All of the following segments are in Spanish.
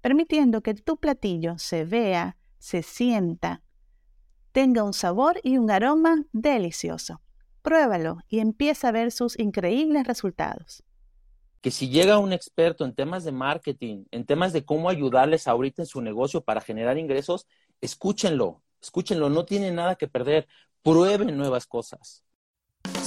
permitiendo que tu platillo se vea, se sienta, tenga un sabor y un aroma delicioso. Pruébalo y empieza a ver sus increíbles resultados. Que si llega un experto en temas de marketing, en temas de cómo ayudarles ahorita en su negocio para generar ingresos, escúchenlo, escúchenlo, no tienen nada que perder, prueben nuevas cosas.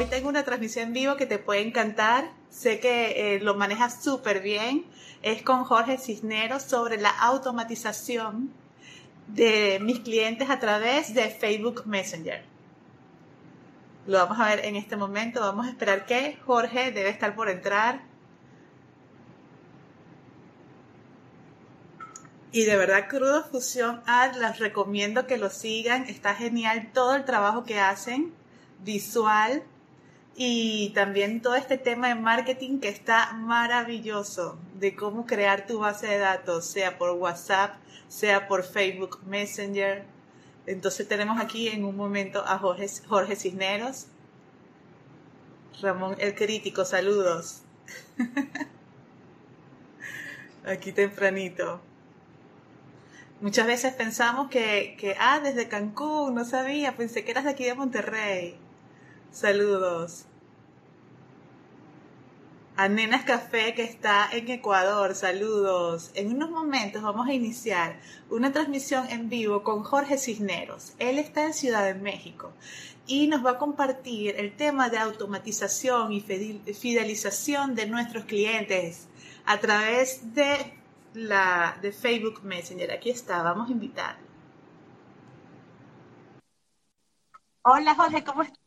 Hoy tengo una transmisión en vivo que te puede encantar. Sé que eh, lo manejas súper bien es con Jorge Cisneros sobre la automatización de mis clientes a través de Facebook Messenger. Lo vamos a ver en este momento. Vamos a esperar que Jorge debe estar por entrar. Y de verdad, Crudo Fusión Ad, les recomiendo que lo sigan. Está genial todo el trabajo que hacen, visual, y también todo este tema de marketing que está maravilloso, de cómo crear tu base de datos, sea por WhatsApp, sea por Facebook Messenger. Entonces tenemos aquí en un momento a Jorge, Jorge Cisneros. Ramón el Crítico, saludos. aquí tempranito. Muchas veces pensamos que, que, ah, desde Cancún, no sabía, pensé que eras de aquí de Monterrey. Saludos. A Nenas Café que está en Ecuador, saludos. En unos momentos vamos a iniciar una transmisión en vivo con Jorge Cisneros. Él está en Ciudad de México y nos va a compartir el tema de automatización y fidelización de nuestros clientes a través de la de Facebook Messenger. Aquí está, vamos a invitarlo. Hola Jorge, ¿cómo estás?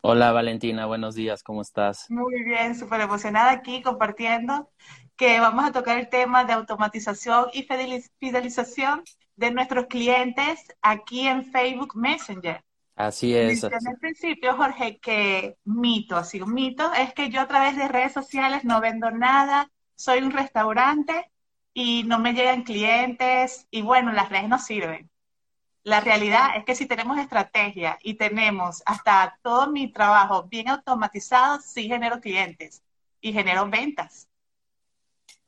Hola Valentina, buenos días, ¿cómo estás? Muy bien, súper emocionada aquí compartiendo que vamos a tocar el tema de automatización y fidelización de nuestros clientes aquí en Facebook Messenger. Así es. En el principio, Jorge, que mito, así un mito, es que yo a través de redes sociales no vendo nada, soy un restaurante y no me llegan clientes y bueno, las redes no sirven. La realidad es que si tenemos estrategia y tenemos hasta todo mi trabajo bien automatizado, sí genero clientes y genero ventas.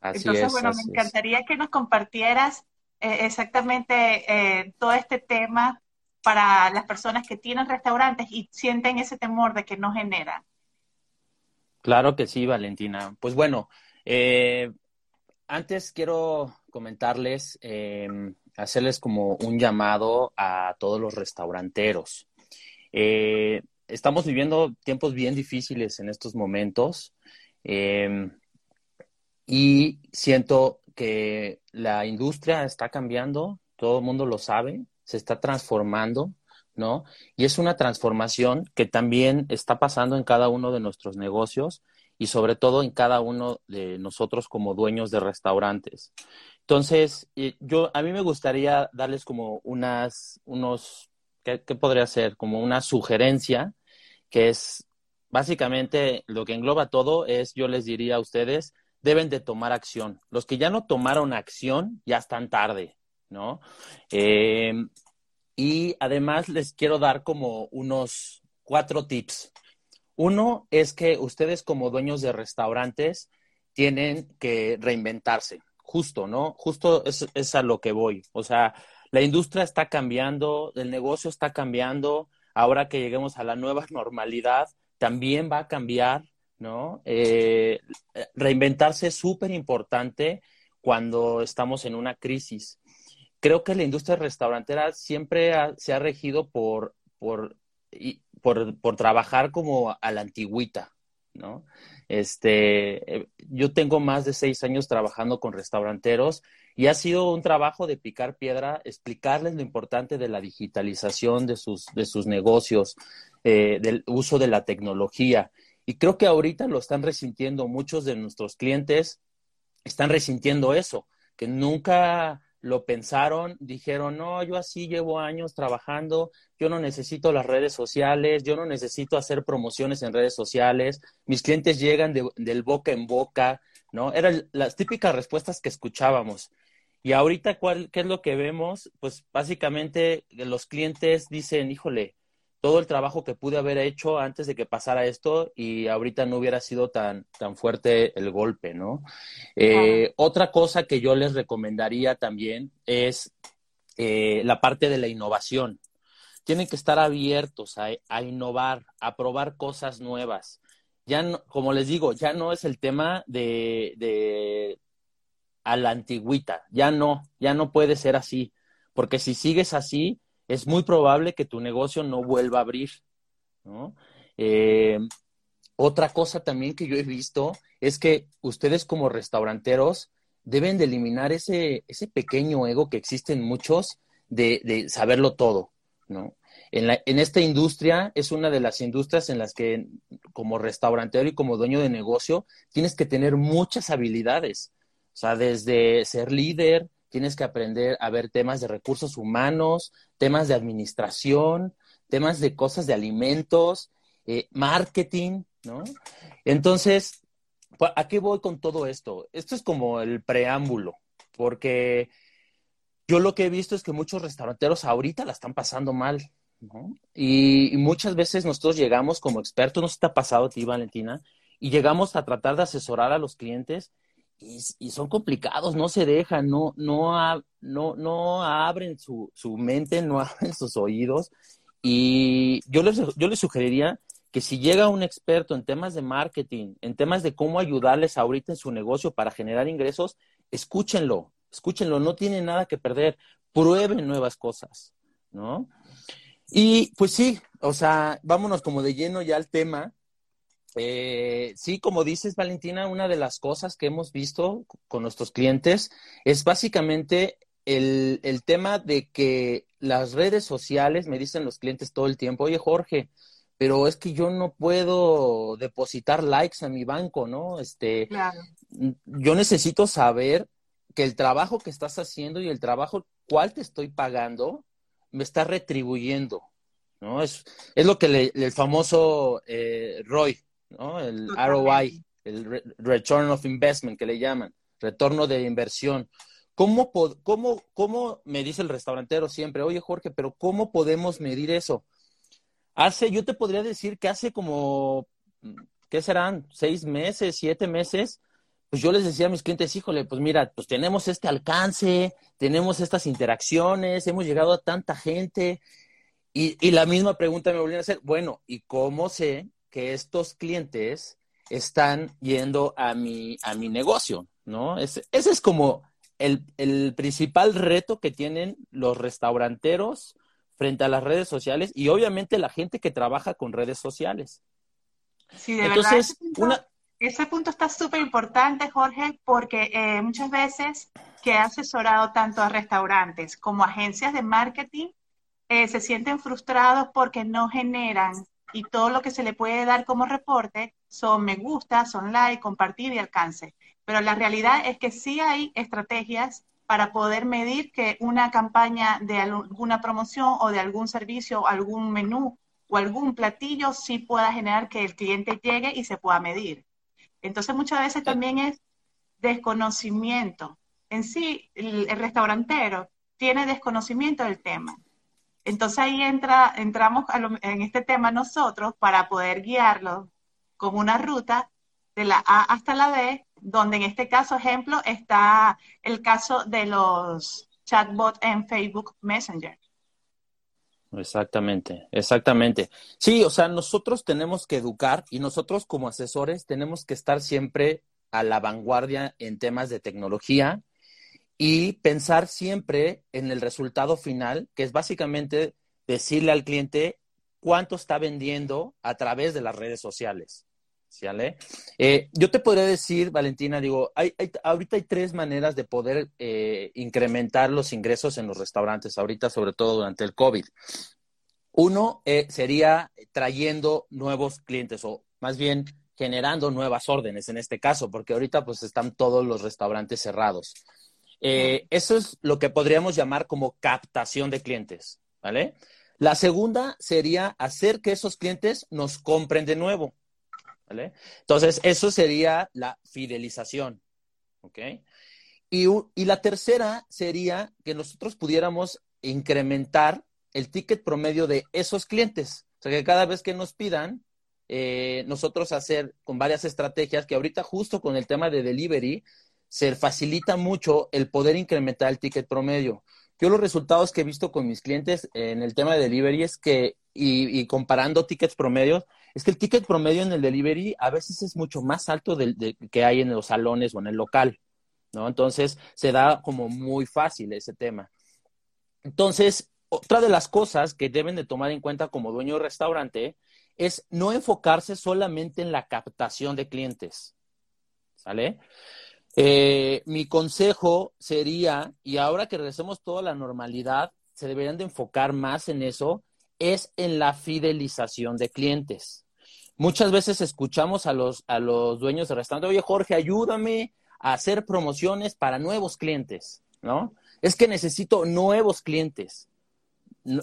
Así Entonces, bueno, me encantaría que nos compartieras eh, exactamente eh, todo este tema para las personas que tienen restaurantes y sienten ese temor de que no generan. Claro que sí, Valentina. Pues bueno, eh, antes quiero comentarles em, hacerles como un llamado a todos los restauranteros. Eh, estamos viviendo tiempos bien difíciles en estos momentos em, y siento que la industria está cambiando, todo el mundo lo sabe, se está transformando, ¿no? Y es una transformación que también está pasando en cada uno de nuestros negocios y sobre todo en cada uno de nosotros como dueños de restaurantes. Entonces, yo, a mí me gustaría darles como unas, unos, ¿qué, podría ser? Como una sugerencia, que es básicamente lo que engloba todo, es, yo les diría a ustedes, deben de tomar acción. Los que ya no tomaron acción, ya están tarde, ¿no? Eh, y además les quiero dar como unos cuatro tips. Uno es que ustedes como dueños de restaurantes tienen que reinventarse justo, ¿no? Justo es, a lo que voy. O sea, la industria está cambiando, el negocio está cambiando. Ahora que lleguemos a la nueva normalidad, también va a cambiar, ¿no? Eh, reinventarse es súper importante. cuando estamos en una crisis. Creo que la industria restaurantera siempre se ha regido por, por, por, por trabajar como a la antigüita, ¿no? Este, eh, yo tengo más de seis años trabajando con restauranteros y ha sido un trabajo de picar piedra, explicarles lo importante de la digitalización de sus, de sus negocios, eh, del uso de la tecnología. Y creo que ahorita lo están resintiendo muchos de nuestros clientes, están resintiendo eso, que nunca lo pensaron, dijeron, no, yo así llevo años trabajando, yo no necesito las redes sociales, yo no necesito hacer promociones en redes sociales, mis clientes llegan de, del boca en boca, ¿no? Eran las típicas respuestas que escuchábamos. Y ahorita, ¿cuál, ¿qué es lo que vemos? Pues básicamente los clientes dicen, híjole, todo el trabajo que pude haber hecho antes de que pasara esto y ahorita no hubiera sido tan, tan fuerte el golpe, ¿no? Eh, otra cosa que yo les recomendaría también es eh, la parte de la innovación. Tienen que estar abiertos a, innovar, a probar cosas nuevas. Ya no, como les digo, ya no es el tema de, de a la antigüita, ya no, ya no puede ser así, porque si sigues así, es muy probable que tu negocio no vuelva a abrir. Eh, otra cosa también que yo he visto es que ustedes como restauranteros deben de eliminar ese, ese pequeño ego que existe en muchos de, saberlo todo, ¿no? En, la, en, esta industria es una de las industrias en las que como restaurantero y como dueño de negocio tienes que tener muchas habilidades. O sea, desde ser líder, tienes que aprender a ver temas de recursos humanos, temas de administración, temas de cosas de alimentos, eh, marketing, ¿no? Entonces, ¿a qué voy con todo esto? Esto es como el preámbulo, porque yo lo que he visto es que muchos restauranteros ahorita la están pasando mal, ¿no? Y, muchas veces nosotros llegamos como expertos, no sé si te ha pasado a ti, Valentina, y llegamos a tratar de asesorar a los clientes y, son complicados, no se dejan, no, no, no, no abren su, su, mente, no abren sus oídos. Y yo les, yo les sugeriría que si llega un experto en temas de marketing, en temas de cómo ayudarles ahorita en su negocio para generar ingresos, escúchenlo, escúchenlo, no tienen nada que perder, prueben nuevas cosas, ¿no? Y pues sí, o sea, vámonos como de lleno ya al tema. Eh, sí, como dices, Valentina, una de las cosas que hemos visto con nuestros clientes es básicamente el, el, tema de que las redes sociales, me dicen los clientes todo el tiempo, oye Jorge, pero es que yo no puedo depositar likes a mi banco, ¿no? Este, yo necesito saber que el trabajo que estás haciendo y el trabajo cual te estoy pagando me está retribuyendo, ¿no? Es, es lo que el famoso eh, Roy, ¿no? El ROI, el Return of Investment que le llaman, retorno de inversión. ¿Cómo, cómo, ¿Cómo me dice el restaurantero siempre, oye Jorge, pero cómo podemos medir eso? Hace, yo te podría decir que hace como, ¿qué serán? ¿Seis meses, siete meses? Pues yo les decía a mis clientes, híjole, pues mira, pues tenemos este alcance, tenemos estas interacciones, hemos llegado a tanta gente. Y, y la misma pregunta me volvieron a hacer, bueno, ¿y cómo sé que estos clientes están yendo a mi, a mi negocio, ¿no? ese es como el, el, principal reto que tienen los restauranteros frente a las redes sociales y obviamente la gente que trabaja con redes sociales. Sí, de verdad. Ese punto, ese punto está súper importante, Jorge, porque eh, muchas veces que he asesorado tanto a restaurantes como a agencias de marketing, eh, se sienten frustrados porque no generan y todo lo que se le puede dar como reporte son me gusta, son like, compartir y alcance. Pero la realidad es que sí hay estrategias para poder medir que una campaña de alguna promoción o de algún servicio, algún menú o algún platillo sí pueda generar que el cliente llegue y se pueda medir. Entonces muchas veces también es desconocimiento. En sí, el, el restaurantero tiene desconocimiento del tema. Entonces ahí entra, entramos en este tema nosotros para poder guiarlo como una ruta de la A hasta la B, donde en este caso, ejemplo, está el caso de los chatbots en Facebook Messenger. Exactamente, exactamente. Sí, o sea, nosotros tenemos que educar y nosotros como asesores tenemos que estar siempre a la vanguardia en temas de tecnología y pensar siempre en el resultado final, que es básicamente decirle al cliente cuánto está vendiendo a través de las redes sociales. Eh, yo te podría decir, Valentina, digo, hay, ahorita hay tres maneras de poder eh, incrementar los ingresos en los restaurantes, ahorita sobre todo durante el COVID. Uno eh, sería trayendo nuevos clientes o más bien generando nuevas órdenes en este caso, porque ahorita pues están todos los restaurantes cerrados. Eso es lo que podríamos llamar como captación de clientes, ¿vale? La segunda sería hacer que esos clientes nos compren de nuevo. Entonces, eso sería la fidelización. ¿Ok? Y, y la tercera sería que nosotros pudiéramos incrementar el ticket promedio de esos clientes. O sea, que cada vez que nos pidan, eh, nosotros hacer con varias estrategias, que ahorita justo con el tema de delivery, se facilita mucho el poder incrementar el ticket promedio. Yo los resultados que he visto con mis clientes en el tema de delivery es que, y, comparando tickets promedios, es que el ticket promedio en el delivery a veces es mucho más alto del que hay en los salones o en el local, ¿no? Entonces se da como muy fácil ese tema. Entonces, otra de las cosas que deben de tomar en cuenta como dueño de restaurante es no enfocarse solamente en la captación de clientes, ¿sale? Eh, mi consejo sería, y ahora que regresemos toda la normalidad, se deberían de enfocar más en eso, es en la fidelización de clientes. Muchas veces escuchamos a los, a los dueños de restaurante, oye Jorge, ayúdame a hacer promociones para nuevos clientes, ¿no? Es que necesito nuevos clientes.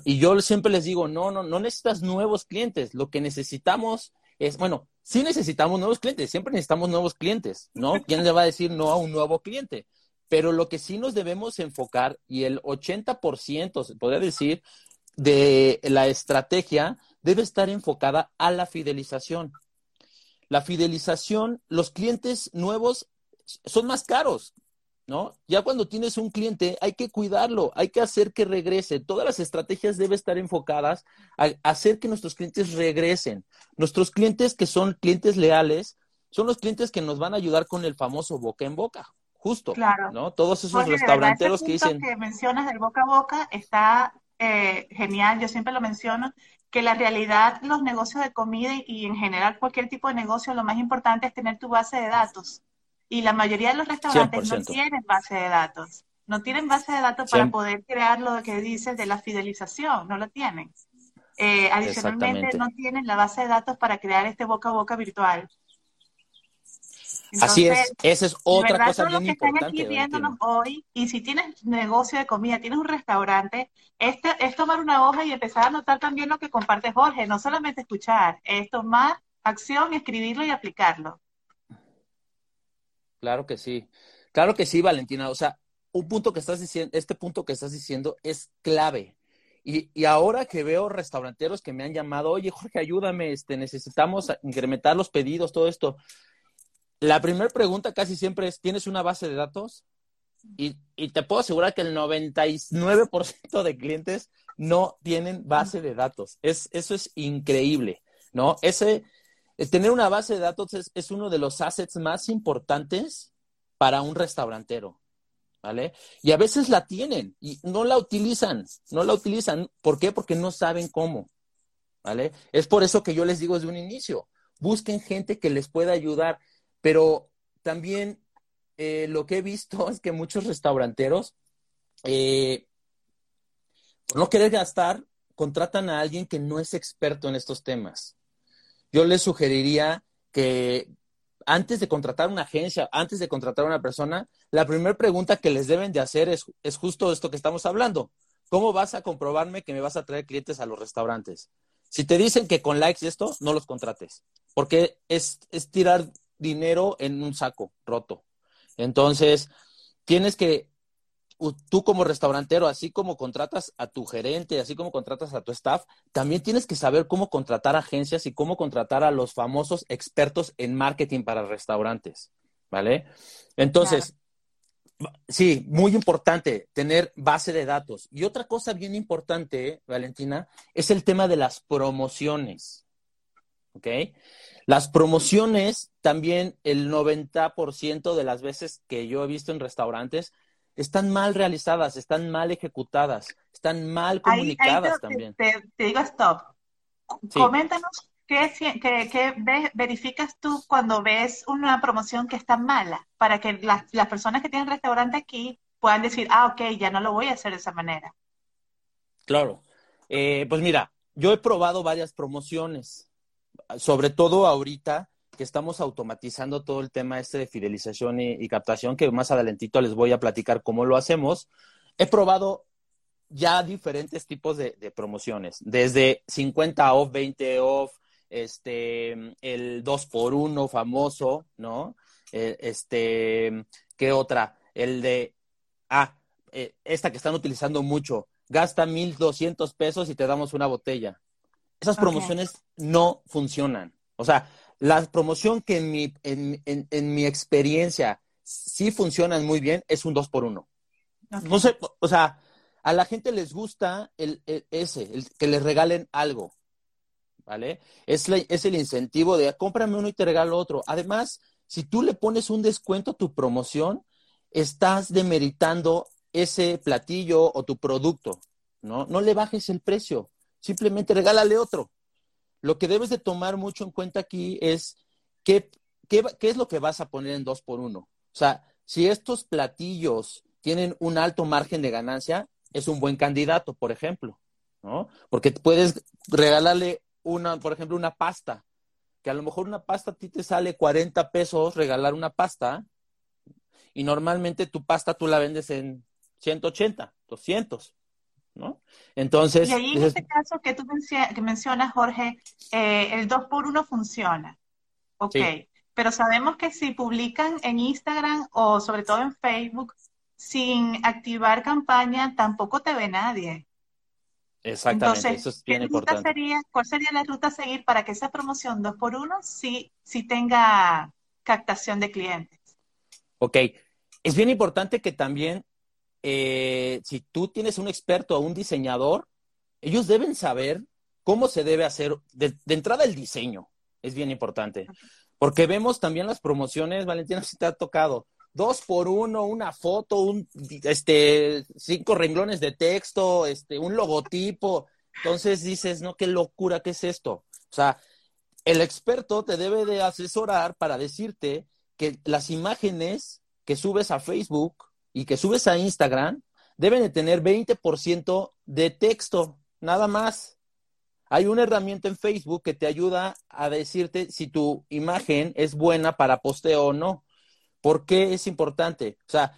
Y yo siempre les digo, no, no, no necesitas nuevos clientes. Lo que necesitamos es, bueno, sí necesitamos nuevos clientes, siempre necesitamos nuevos clientes, ¿no? ¿Quién le va a decir no a un nuevo cliente? Pero lo que sí nos debemos enfocar, y el 80%, se podría decir, de la estrategia debe estar enfocada a la fidelización. La fidelización, los clientes nuevos son más caros. ¿No? Ya cuando tienes un cliente hay que cuidarlo, hay que hacer que regrese. Todas las estrategias deben estar enfocadas a hacer que nuestros clientes regresen. Nuestros clientes que son clientes leales son los clientes que nos van a ayudar con el famoso boca en boca, justo, claro. ¿no? Todos esos restauranteros que dicen... que mencionas del boca a boca está eh, genial, yo siempre lo menciono, que la realidad, los negocios de comida y en general cualquier tipo de negocio, lo más importante es tener tu base de datos y la mayoría de los restaurantes no tienen base de datos. No tienen base de datos para poder crear lo que dices de la fidelización, no lo tienen. Eh, adicionalmente, no tienen la base de datos para crear este boca a boca virtual. Así es, esa es otra cosa bien que importante. Están aquí viéndonos hoy, y si tienes negocio de comida, tienes un restaurante, este, es tomar una hoja y empezar a anotar también lo que comparte Jorge, no solamente escuchar, es tomar acción, escribirlo y aplicarlo. Claro que sí. Claro que sí, Valentina. O sea, un punto que estás diciendo, este punto que estás diciendo es clave. Y, y, ahora que veo restauranteros que me han llamado, oye, Jorge, ayúdame, este, necesitamos incrementar los pedidos, todo esto. La primera pregunta casi siempre es, ¿tienes una base de datos? Y, y te puedo asegurar que el 99% de clientes no tienen base de datos. Es, eso es increíble, ¿no? Ese, tener una base de datos es, uno de los assets más importantes para un restaurantero, ¿vale? Y a veces la tienen y no la utilizan, no la utilizan. ¿Por qué? Porque no saben cómo, ¿vale? Es por eso que yo les digo desde un inicio, busquen gente que les pueda ayudar, pero también eh, lo que he visto es que muchos restauranteros, eh, por no querer gastar, contratan a alguien que no es experto en estos temas yo les sugeriría que antes de contratar una agencia, antes de contratar a una persona, la primera pregunta que les deben de hacer es, es justo esto que estamos hablando. ¿Cómo vas a comprobarme que me vas a traer clientes a los restaurantes? Si te dicen que con likes y esto, no los contrates, porque es, es tirar dinero en un saco roto. Entonces, tienes que tú como restaurantero, así como contratas a tu gerente, así como contratas a tu staff, también tienes que saber cómo contratar agencias y cómo contratar a los famosos expertos en marketing para restaurantes, ¿vale? Entonces, sí, muy importante tener base de datos. Y otra cosa bien importante, Valentina, es el tema de las promociones, ¿ok? Las promociones, también el 90% de las veces que yo he visto en restaurantes, están mal realizadas, están mal ejecutadas, están mal comunicadas también. Te, digo stop. Coméntanos qué, verificas tú cuando ves una promoción que está mala, para que las, las personas que tienen restaurante aquí puedan decir, ah, ok, ya no lo voy a hacer de esa manera. Claro. Eh, pues mira, yo he probado varias promociones, sobre todo ahorita que estamos automatizando todo el tema este de fidelización y, captación, que más adelantito les voy a platicar cómo lo hacemos. He probado ya diferentes tipos de, promociones, desde 50 off, 20 off, este, el 2 por 1 famoso, ¿no? Eh, este, ¿qué otra? El de, ah, eh, esta que están utilizando mucho, gasta 1.200 pesos y te damos una botella. Esas promociones no funcionan. O sea, la promoción que en mi, en, en, mi experiencia sí funcionan muy bien es un 2 por 1 No sé, o sea, a la gente les gusta el, ese, el, que les regalen algo, ¿vale? Es, es el incentivo de cómprame uno y te regalo otro. Además, si tú le pones un descuento a tu promoción, estás demeritando ese platillo o tu producto, ¿no? No le bajes el precio, simplemente regálale otro lo que debes de tomar mucho en cuenta aquí es qué, qué, es lo que vas a poner en dos por uno. O sea, si estos platillos tienen un alto margen de ganancia, es un buen candidato, por ejemplo, ¿no? Porque puedes regalarle una, por ejemplo, una pasta, que a lo mejor una pasta a ti te sale 40 pesos regalar una pasta, y normalmente tu pasta tú la vendes en 180, 200. ¿No? Entonces... Y ahí en este caso que tú que mencionas, Jorge, eh, el 2 por 1 funciona. Ok. Pero sabemos que si publican en Instagram o sobre todo en Facebook sin activar campaña, tampoco te ve nadie. Exactamente, eso es bien importante. Sería, ¿Cuál sería la ruta a seguir para que esa promoción 2 por 1 sí, sí tenga captación de clientes? Ok, es bien importante que también eh, si tú tienes un experto o un diseñador, ellos deben saber cómo se debe hacer de, entrada el diseño. Es bien importante. Porque vemos también las promociones, Valentina, si te ha tocado. Dos por uno, una foto, un, este, cinco renglones de texto, este, un logotipo. Entonces dices, no, qué locura, ¿qué es esto? O sea, el experto te debe de asesorar para decirte que las imágenes que subes a Facebook y que subes a Instagram deben de tener 20% de texto, nada más. Hay una herramienta en Facebook que te ayuda a decirte si tu imagen es buena para posteo o no. ¿Por qué es importante? O sea,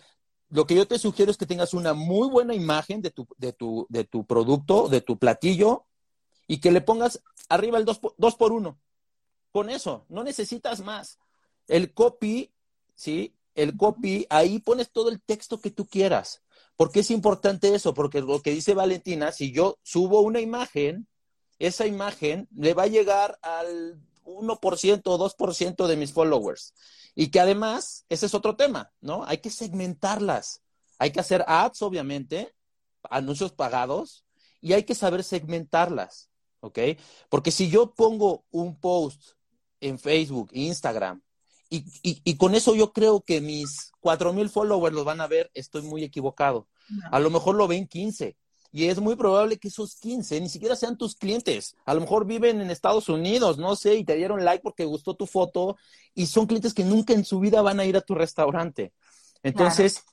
lo que yo te sugiero es que tengas una muy buena imagen de tu, de tu, de tu producto, de tu platillo, y que le pongas arriba el 2 dos por 1. Con eso, no necesitas más. El copy, ¿sí? El copy, ahí pones todo el texto que tú quieras. ¿Por qué es importante eso? Porque lo que dice Valentina, si yo subo una imagen, esa imagen le va a llegar al 1% o 2% de mis followers. Y que además, ese es otro tema, ¿no? Hay que segmentarlas. Hay que hacer ads, obviamente, anuncios pagados, y hay que saber segmentarlas, ¿ok? Porque si yo pongo un post en Facebook, Instagram, y, y, con eso yo creo que mis cuatro mil followers los van a ver, estoy muy equivocado. A lo mejor lo ven 15. Y es muy probable que esos 15 ni siquiera sean tus clientes. A lo mejor viven en Estados Unidos, no sé, y te dieron like porque gustó tu foto. Y son clientes que nunca en su vida van a ir a tu restaurante. Entonces,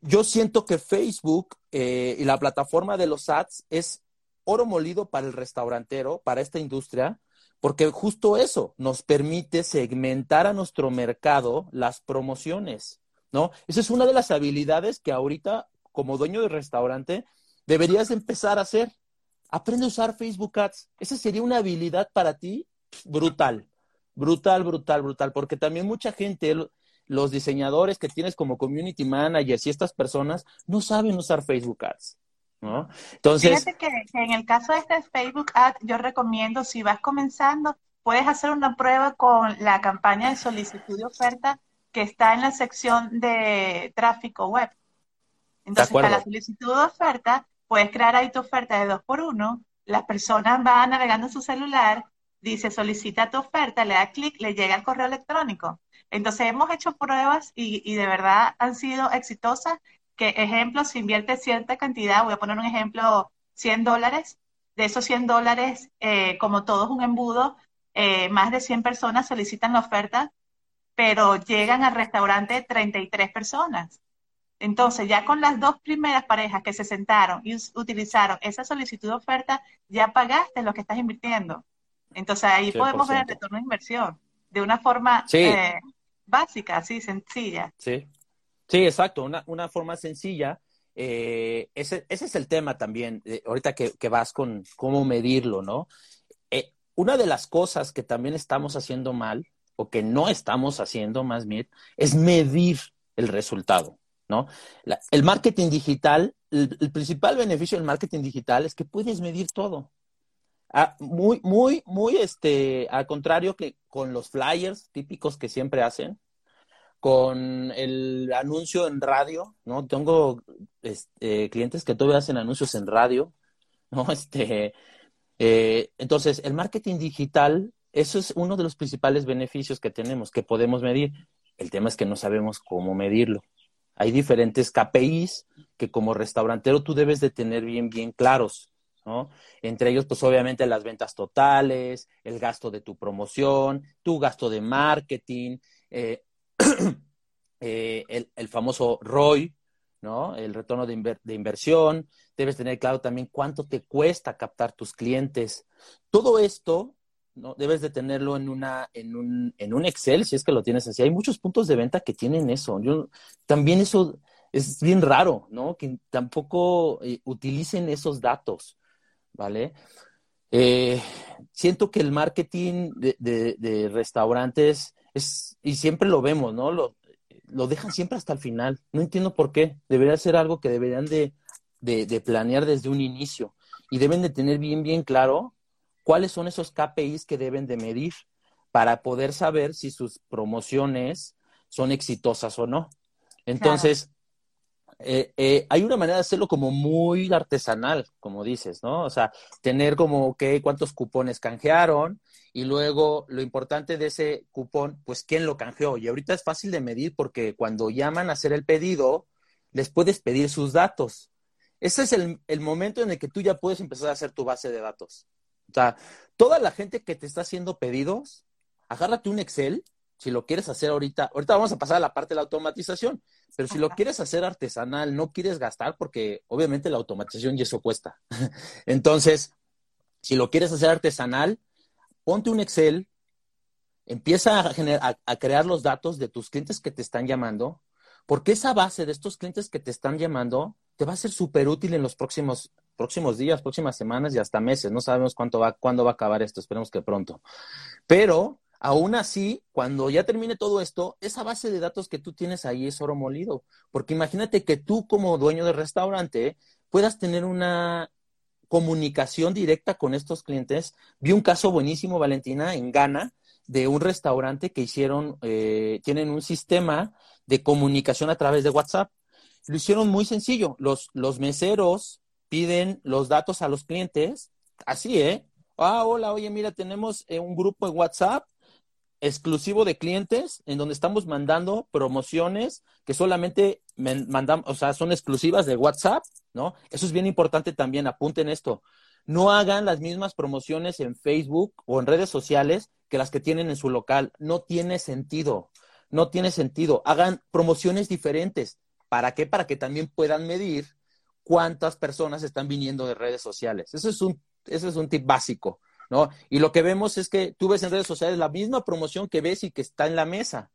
yo siento que Facebook eh, y la plataforma de los ads es oro molido para el restaurantero, para esta industria, porque justo eso nos permite segmentar a nuestro mercado las promociones, ¿no? Esa es una de las habilidades que ahorita, como dueño de restaurante, deberías empezar a hacer. Aprende a usar Facebook Ads. Esa sería una habilidad para ti brutal, brutal, brutal, brutal, porque también mucha gente, los diseñadores que tienes como community managers y estas personas, no saben usar Facebook Ads. ¿No? Entonces... Fíjate que, en el caso de este Facebook Ad, yo recomiendo, si vas comenzando, puedes hacer una prueba con la campaña de solicitud de oferta que está en la sección de tráfico web. Entonces, para la solicitud de oferta, puedes crear ahí tu oferta de dos por uno, la persona va navegando en su celular, dice solicita tu oferta, le da clic, le llega el correo electrónico. Entonces hemos hecho pruebas y, y, de verdad han sido exitosas que, ejemplo, si invierte cierta cantidad, voy a poner un ejemplo, 100 dólares, de esos 100 dólares, eh, como todo es un embudo, eh, más de 100 personas solicitan la oferta, pero llegan al restaurante 33 personas. Entonces, ya con las dos primeras parejas que se sentaron y utilizaron esa solicitud de oferta, ya pagaste lo que estás invirtiendo. Entonces, ahí podemos ver el retorno de inversión de una forma eh, básica, así, sencilla. Sí, sí, exacto, una, una forma sencilla. Eh, ese, ese, es el tema también, eh, ahorita que, que, vas con cómo medirlo, ¿no? una de las cosas que también estamos haciendo mal, o que no estamos haciendo más bien, es medir el resultado. ¿no? el marketing digital, el, principal beneficio del marketing digital es que puedes medir todo. Ah, muy, muy, muy, este, al contrario que con los flyers típicos que siempre hacen, con el anuncio en radio, ¿no? Tengo este, clientes que todavía hacen anuncios en radio, ¿no? Este, eh, entonces, el marketing digital, eso es uno de los principales beneficios que tenemos, que podemos medir. El tema es que no sabemos cómo medirlo hay diferentes KPIs que como restaurantero tú debes de tener bien, bien claros, ¿no? Entre ellos, pues obviamente las ventas totales, el gasto de tu promoción, tu gasto de marketing, eh, eh, el, famoso ROI, ¿no? El retorno de, inversión. Debes tener claro también cuánto te cuesta captar tus clientes. Todo esto ¿no? Debes de tenerlo en, una, en, un, en un Excel, si es que lo tienes así. Hay muchos puntos de venta que tienen eso. Yo, también eso es bien raro, ¿no? Que tampoco eh, utilicen esos datos, ¿vale? Eh, siento que el marketing de, restaurantes es, y siempre lo vemos, ¿no? Lo, lo dejan siempre hasta el final. No entiendo por qué. Debería ser algo que deberían de, de planear desde un inicio. Y deben de tener bien, bien claro cuáles son esos KPIs que deben de medir para poder saber si sus promociones son exitosas o no. Entonces, eh, eh, hay una manera de hacerlo como muy artesanal, como dices, ¿no? O sea, tener como que cuántos cupones canjearon y luego lo importante de ese cupón, pues quién lo canjeó. Y ahorita es fácil de medir porque cuando llaman a hacer el pedido, les puedes pedir sus datos. Ese es el, el momento en el que tú ya puedes empezar a hacer tu base de datos. O sea, toda la gente que te está haciendo pedidos, agárrate un Excel, si lo quieres hacer ahorita, ahorita vamos a pasar a la parte de la automatización, pero si lo quieres hacer artesanal, no quieres gastar porque obviamente la automatización y eso cuesta. Entonces, si lo quieres hacer artesanal, ponte un Excel, empieza a, a crear los datos de tus clientes que te están llamando, porque esa base de estos clientes que te están llamando te va a ser súper útil en los próximos próximos días, próximas semanas y hasta meses. No sabemos cuánto va, cuándo va a acabar esto, esperemos que pronto. Pero aún así, cuando ya termine todo esto, esa base de datos que tú tienes ahí es oro molido. Porque imagínate que tú como dueño de restaurante puedas tener una comunicación directa con estos clientes. Vi un caso buenísimo, Valentina, en Ghana, de un restaurante que hicieron, eh, tienen un sistema de comunicación a través de WhatsApp. Lo hicieron muy sencillo. Los, los meseros piden los datos a los clientes, así, ¿eh? Ah, hola, oye, mira, tenemos eh, un grupo en WhatsApp exclusivo de clientes en donde estamos mandando promociones que solamente mandamos, o sea, son exclusivas de WhatsApp, ¿no? Eso es bien importante también, apunten esto. No hagan las mismas promociones en Facebook o en redes sociales que las que tienen en su local. No tiene sentido. No tiene sentido. Hagan promociones diferentes. ¿Para qué? Para que también puedan medir cuántas personas están viniendo de redes sociales. Eso es un, ese es un tip básico, ¿no? Y lo que vemos es que tú ves en redes sociales la misma promoción que ves y que está en la mesa.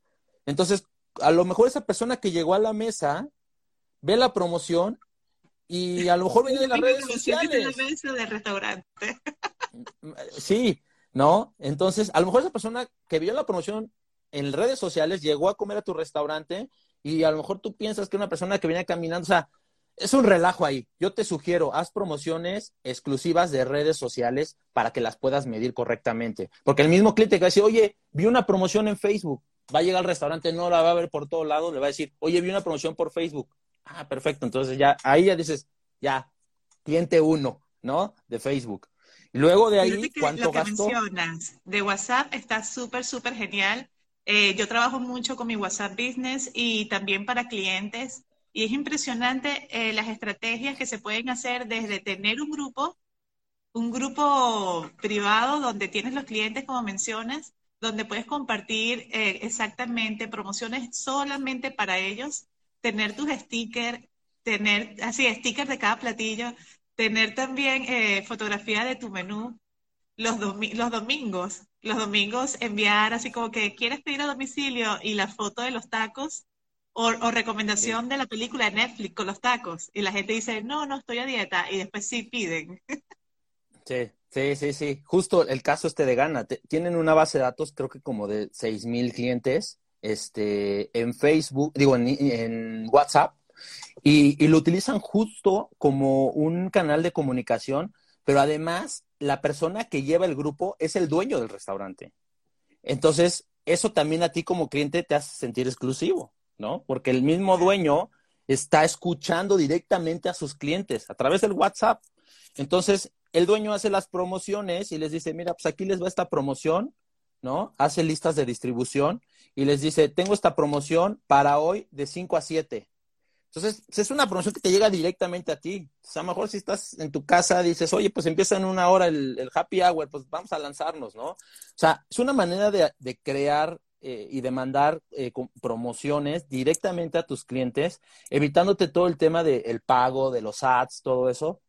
Entonces, a lo mejor esa persona que llegó a la mesa ve la promoción y a lo mejor viene de las redes sociales. la mesa del restaurante. Sí, ¿no? Entonces, a lo mejor esa persona que vio la promoción en redes sociales llegó a comer a tu restaurante y a lo mejor tú piensas que una persona que viene caminando, o sea, es un relajo ahí. Yo te sugiero, haz promociones exclusivas de redes sociales para que las puedas medir correctamente. Porque el mismo cliente que va a decir, oye, vi una promoción en Facebook, va a llegar al restaurante, no la va a ver por todo lado, le va a decir, oye, vi una promoción por Facebook. Ah, perfecto. Entonces ya, ahí ya dices, ya, cliente uno, ¿no? De Facebook. Luego de ahí, ¿cuánto lo que mencionas de WhatsApp está súper, súper genial. Eh, yo trabajo mucho con mi WhatsApp Business y también para clientes Y es impresionante eh, las estrategias que se pueden hacer desde tener un grupo, un grupo privado donde tienes los clientes, como mencionas, donde puedes compartir eh, exactamente promociones solamente para ellos, tener tus stickers, tener así stickers de cada platillo, tener también eh, fotografía de tu menú los, los domingos, los domingos enviar así como que quieres pedir a domicilio y la foto de los tacos o, recomendación de la película de Netflix con los tacos. Y la gente dice, no, no estoy a dieta. Y después sí piden. Sí, sí, sí, sí. Justo el caso este de Gana. tienen una base de datos, creo que como de seis mil clientes, este, en Facebook, digo, en, WhatsApp, y, y, lo utilizan justo como un canal de comunicación, pero además la persona que lleva el grupo es el dueño del restaurante. Entonces, eso también a ti como cliente te hace sentir exclusivo. ¿no? Porque el mismo dueño está escuchando directamente a sus clientes a través del WhatsApp. Entonces, el dueño hace las promociones y les dice, mira, pues aquí les va esta promoción, ¿no? Hace listas de distribución y les dice, tengo esta promoción para hoy de 5 a 7. Entonces, es una promoción que te llega directamente a ti. O sea, a lo mejor si estás en tu casa, dices, oye, pues empieza en una hora el, happy hour, pues vamos a lanzarnos, ¿no? O sea, es una manera de, de crear eh, y demandar eh, promociones directamente a tus clientes, evitándote todo el tema del pago, de los ads, todo eso.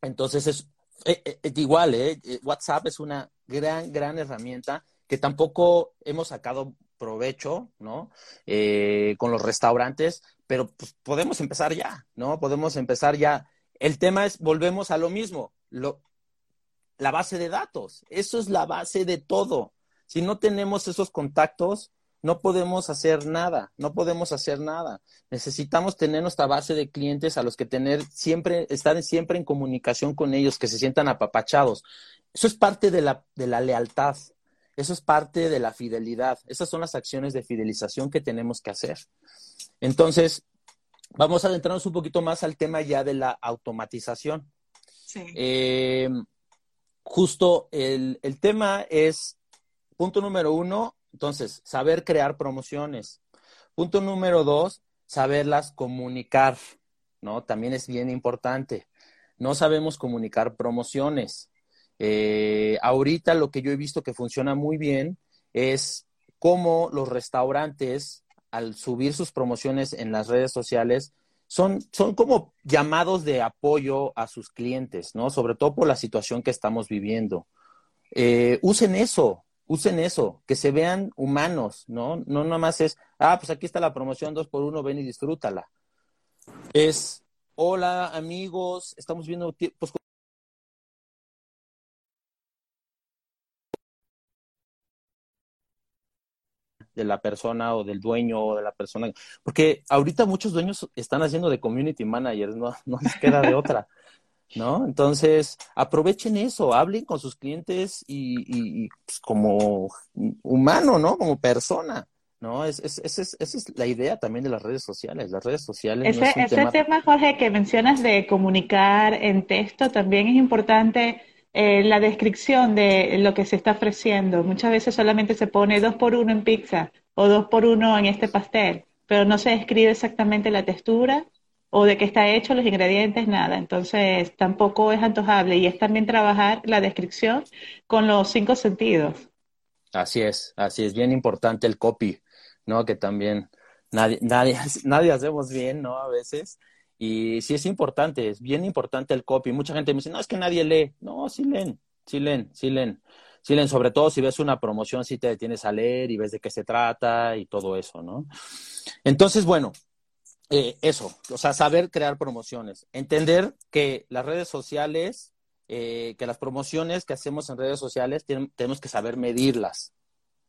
Entonces es, eh, igual, WhatsApp es una gran, gran herramienta que tampoco hemos sacado provecho, ¿no? con los restaurantes, pero pues, podemos empezar ya, ¿no? Podemos empezar ya. El tema es, volvemos a lo mismo, la base de datos. Eso es la base de todo. Si no tenemos esos contactos, no podemos hacer nada, no podemos hacer nada. Necesitamos tener nuestra base de clientes a los que tener siempre, estar siempre en comunicación con ellos, que se sientan apapachados. Eso es parte de la, de la lealtad, eso es parte de la fidelidad. Esas son las acciones de fidelización que tenemos que hacer. Entonces, vamos a adentrarnos un poquito más al tema ya de la automatización. Sí. Eh, justo el, el tema es Punto número uno, entonces, saber crear promociones. Punto número dos, saberlas comunicar, ¿no? También es bien importante. No sabemos comunicar promociones. Eh, ahorita lo que yo he visto que funciona muy bien es cómo los restaurantes, al subir sus promociones en las redes sociales, son, son como llamados de apoyo a sus clientes, ¿no? Sobre todo por la situación que estamos viviendo. Eh, usen eso, usen eso, que se vean humanos, ¿no? No nomás es, ah, pues aquí está la promoción dos por uno, ven y disfrútala. Es, hola amigos, estamos viendo, pues, de la persona o del dueño o de la persona, porque ahorita muchos dueños están haciendo de community managers, no, no les queda de otra. ¿no? Entonces, aprovechen eso, hablen con sus clientes y, pues, como humano, ¿no? Como persona. ¿no? Es, es, es, esa es la idea también de las redes sociales. Las redes sociales. Ese, ese tema... Jorge, que mencionas de comunicar en texto, también es importante eh, la descripción de lo que se está ofreciendo. Muchas veces solamente se pone dos por uno en pizza o dos por uno en este pastel, pero no se describe exactamente la textura o de qué está hecho, los ingredientes, nada. Entonces tampoco es antojable y es también trabajar la descripción con los cinco sentidos. Así es, así es, bien importante el copy, ¿no? Que también nadie, nadie, nadie hacemos bien, ¿no? A veces. Y sí es importante, es bien importante el copy. Mucha gente me dice, no, es que nadie lee. No, sí leen, sí leen, sí leen. Sí leen, sobre todo si ves una promoción, sí te detienes a leer y ves de qué se trata y todo eso, ¿no? Entonces, bueno, eh, eso, o sea, saber crear promociones, entender que las redes sociales, eh, que las promociones que hacemos en redes sociales tenemos que saber medirlas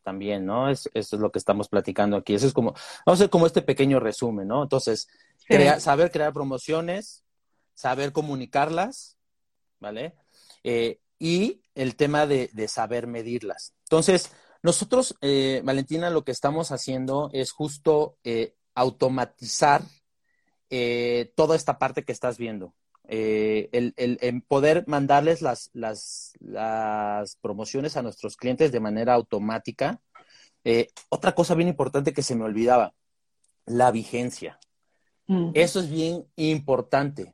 también, ¿no? Es, eso es lo que estamos platicando aquí. Eso es como, vamos a hacer como este pequeño resumen, ¿no? Entonces, saber crear promociones, saber comunicarlas, ¿vale? Eh, y el tema de, de, saber medirlas. Entonces, nosotros, Valentina, lo que estamos haciendo es justo automatizar eh, toda esta parte que estás viendo. Eh, el, poder mandarles las, las, las, promociones a nuestros clientes de manera automática. Eh, otra cosa bien importante que se me olvidaba, la vigencia. Eso es bien importante.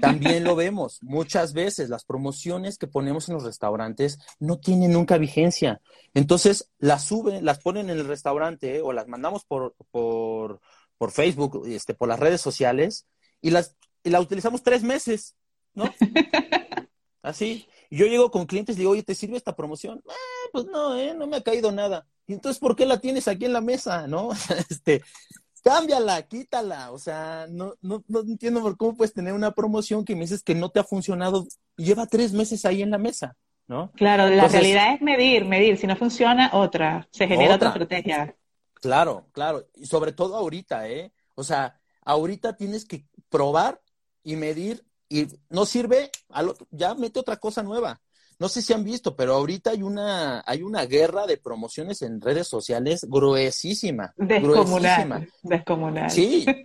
También lo vemos muchas veces, las promociones que ponemos en los restaurantes no tienen nunca vigencia. Entonces las suben, las ponen en el restaurante o las mandamos por, por, por Facebook, este, por las redes sociales y las, y las utilizamos tres meses, ¿no? Así. Yo llego con clientes y digo, oye, ¿te sirve esta promoción? Ah, pues no, ¿eh? no me ha caído nada. Y entonces, ¿por qué la tienes aquí en la mesa? ¿No? este, cámbiala, quítala. O sea, no, no, no entiendo por cómo puedes tener una promoción que me dices que no te ha funcionado lleva tres meses ahí en la mesa, ¿no? Claro, la realidad es medir, medir. Si no funciona, otra. Se genera otra, otra estrategia. Claro, claro. Y sobre todo ahorita, ¿eh? O sea, ahorita tienes que probar y medir y no sirve, ya mete otra cosa nueva. No sé si han visto, pero ahorita hay una, hay una guerra de promociones en redes sociales gruesísima. Descomunal. Descomunal. Sí.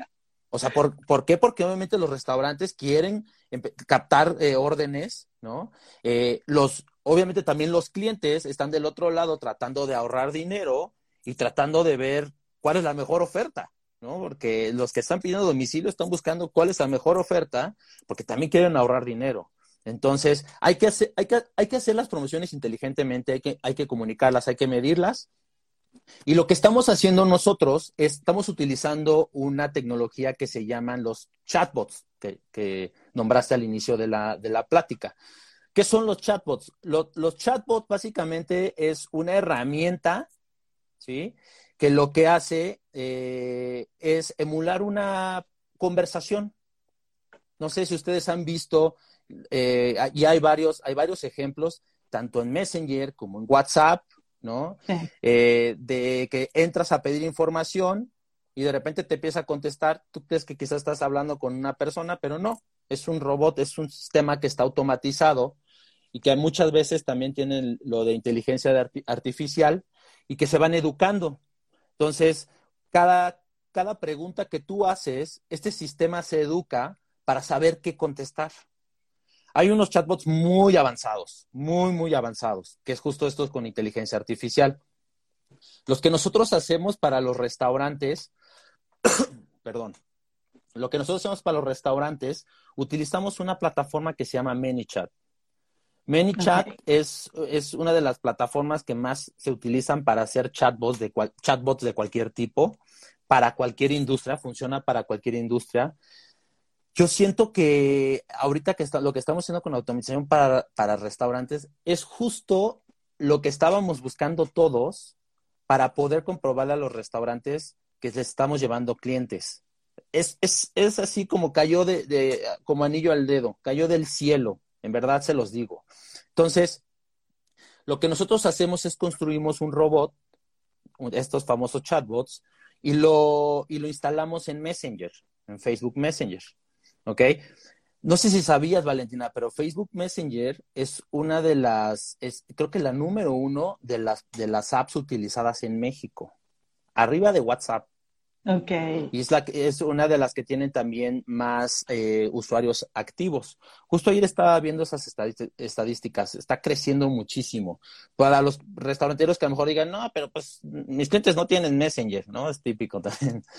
O sea, ¿por, ¿por qué? Porque obviamente los restaurantes quieren captar eh, órdenes, ¿no? Eh, los, obviamente también los clientes están del otro lado tratando de ahorrar dinero y tratando de ver cuál es la mejor oferta. ¿no? Porque los que están pidiendo domicilio están buscando cuál es la mejor oferta, porque también quieren ahorrar dinero. Entonces, hay que hacer, hay que, hay que hacer las promociones inteligentemente, hay que, hay que comunicarlas, hay que medirlas. Y lo que estamos haciendo nosotros es, estamos utilizando una tecnología que se llaman los chatbots, que, nombraste al inicio de la, de la plática. ¿Qué son los chatbots? los chatbots básicamente es una herramienta, ¿sí? que lo que hace eh, es emular una conversación. No sé si ustedes han visto, eh, y hay varios, hay varios ejemplos, tanto en Messenger como en WhatsApp, ¿no? Eh, de que entras a pedir información y de repente te empieza a contestar, tú crees que quizás estás hablando con una persona, pero no, es un robot, es un sistema que está automatizado y que muchas veces también tienen lo de inteligencia artificial y que se van educando. Entonces, cada, cada pregunta que tú haces, este sistema se educa para saber qué contestar. Hay unos chatbots muy avanzados, muy, muy avanzados, que es justo estos con inteligencia artificial. Los que nosotros hacemos para los restaurantes, perdón, lo que nosotros hacemos para los restaurantes, utilizamos una plataforma que se llama ManyChat. ManyChat es, es una de las plataformas que más se utilizan para hacer chatbots de, chatbots de cualquier tipo, para cualquier industria, funciona para cualquier industria. Yo siento que ahorita que está, lo que estamos haciendo con automatización para, para restaurantes es justo lo que estábamos buscando todos para poder comprobarle a los restaurantes que les estamos llevando clientes. Es, es, es así como cayó de, de, como anillo al dedo, cayó del cielo en verdad se los digo. Entonces, lo que nosotros hacemos es construimos un robot, estos famosos chatbots, y lo, y lo instalamos en Messenger, en Facebook Messenger. ¿Ok? No sé si sabías, Valentina, pero Facebook Messenger es una de las, es, creo que la número uno de las, de las apps utilizadas en México, arriba de WhatsApp. Okay. Y es, la, es una de las que tienen también más eh, usuarios activos. Justo ayer estaba viendo esas estadísticas, está creciendo muchísimo. Para los restauranteros que a lo mejor digan, no, pero pues mis clientes no tienen Messenger, ¿no? Es típico también.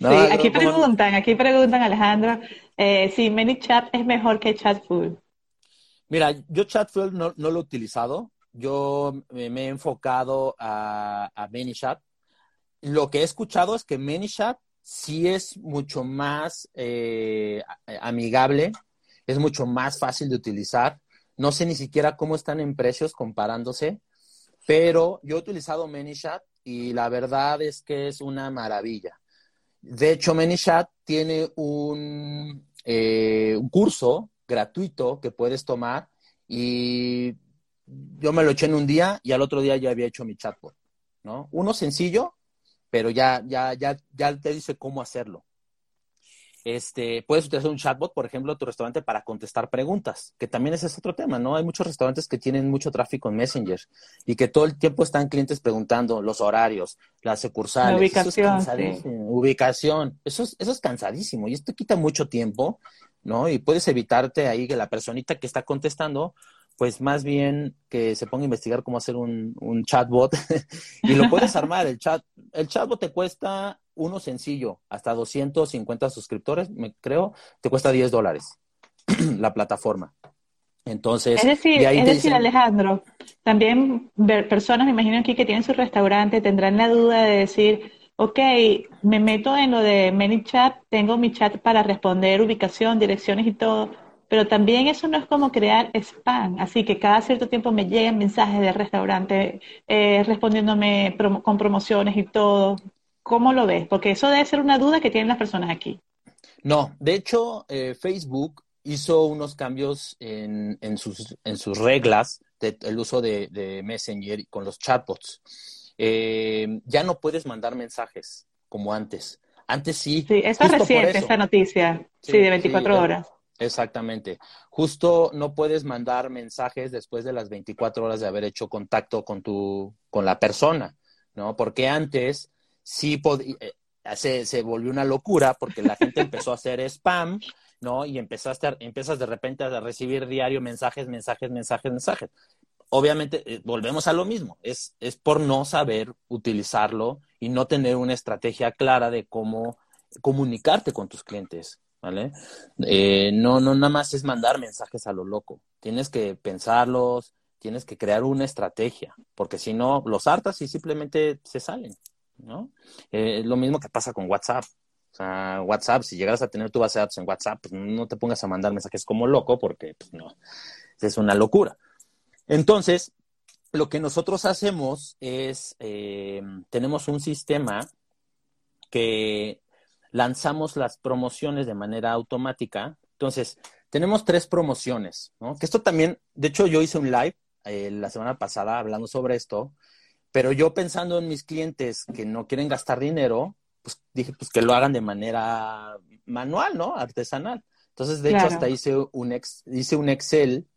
Sí, aquí preguntan, aquí preguntan, Alejandro, eh, si ManyChat es mejor que Chatful. Mira, yo Chatful no, no lo he utilizado. Yo me, he enfocado a, a ManyChat lo que he escuchado es que ManyChat sí es mucho más eh, amigable, es mucho más fácil de utilizar. No sé ni siquiera cómo están en precios comparándose, pero yo he utilizado ManyChat y la verdad es que es una maravilla. De hecho, ManyChat tiene un, eh, un curso gratuito que puedes tomar y yo me lo eché en un día y al otro día ya había hecho mi chatbot, ¿no? Uno sencillo, pero ya, ya, ya, ya te dice cómo hacerlo. Este, puedes utilizar un chatbot, por ejemplo, en tu restaurante para contestar preguntas, que también ese es otro tema, ¿no? Hay muchos restaurantes que tienen mucho tráfico en Messenger y que todo el tiempo están clientes preguntando los horarios, las sucursales. La ubicación. Eso es Ubicación. Eso es, eso es cansadísimo y esto quita mucho tiempo, ¿no? Y puedes evitarte ahí que la personita que está contestando pues más bien que se ponga a investigar cómo hacer un, chatbot y lo puedes armar. El, chat, el chatbot te cuesta uno sencillo, hasta 250 suscriptores, me creo, te cuesta 10 dólares la plataforma. Entonces, es decir, es decir Alejandro, también personas, me imagino aquí que tienen su restaurante, tendrán la duda de decir, ok, me meto en lo de ManyChat, tengo mi chat para responder ubicación, direcciones y todo, pero también eso no es como crear spam, así que cada cierto tiempo me llegan mensajes del restaurante eh, respondiéndome con promociones y todo. ¿Cómo lo ves? Porque eso debe ser una duda que tienen las personas aquí. No, de hecho, eh, Facebook hizo unos cambios en, en, sus, en sus reglas del uso de, de, Messenger con los chatbots. Eh, ya no puedes mandar mensajes como antes. Antes sí. Sí, eso es reciente, esta noticia. Sí, de 24 horas. Exactamente. Justo no puedes mandar mensajes después de las 24 horas de haber hecho contacto con tu, con la persona, ¿no? Porque antes sí podía, eh, se, se, volvió una locura porque la gente empezó a hacer spam, ¿no? Y empezaste a, empiezas de repente a recibir diario mensajes, mensajes, mensajes, mensajes. Obviamente, eh, volvemos a lo mismo, es, es por no saber utilizarlo y no tener una estrategia clara de cómo comunicarte con tus clientes, ¿vale? Eh, no, no nada más es mandar mensajes a lo loco, tienes que pensarlos, tienes que crear una estrategia, porque si no, los hartas y simplemente se salen. ¿no? Eh, lo mismo que pasa con WhatsApp. O sea, WhatsApp, si llegas a tener tu base de datos en WhatsApp, pues no te pongas a mandar mensajes como loco, porque pues no, es una locura. Entonces, lo que nosotros hacemos es, eh, tenemos un sistema que lanzamos las promociones de manera automática. Entonces, tenemos tres promociones, ¿no? Que esto también, de hecho, yo hice un live eh, la semana pasada hablando sobre esto, pero yo pensando en mis clientes que no quieren gastar dinero, pues dije, pues que lo hagan de manera manual, ¿no? Artesanal. Entonces, de hecho, hasta hice un, ex, hice un Excel,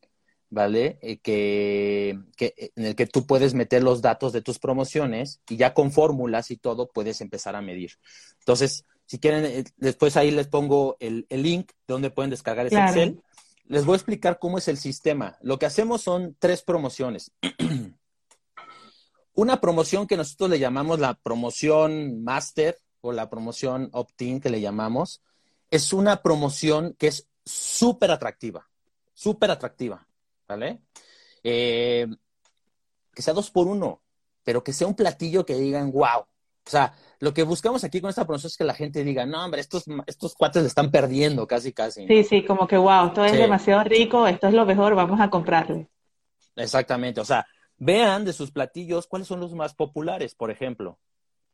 ¿vale? Eh, que, que, en el que tú puedes meter los datos de tus promociones y ya con fórmulas y todo puedes empezar a medir. Entonces, si quieren, eh, después ahí les pongo el, el link donde pueden descargar ese Excel. Les voy a explicar cómo es el sistema. Lo que hacemos son tres promociones. una promoción que nosotros le llamamos la promoción master o la promoción opt-in que le llamamos, es una promoción que es súper atractiva, súper atractiva, ¿vale? Eh, que sea dos por uno, pero que sea un platillo que digan, wow. O sea, lo que buscamos aquí con esta promoción es que la gente diga, no, hombre, estos, estos cuates le están perdiendo casi, casi. Sí, sí, como que wow, esto es demasiado rico, esto es lo mejor, vamos a comprarlo. Exactamente, o sea, vean de sus platillos cuáles son los más populares, por ejemplo.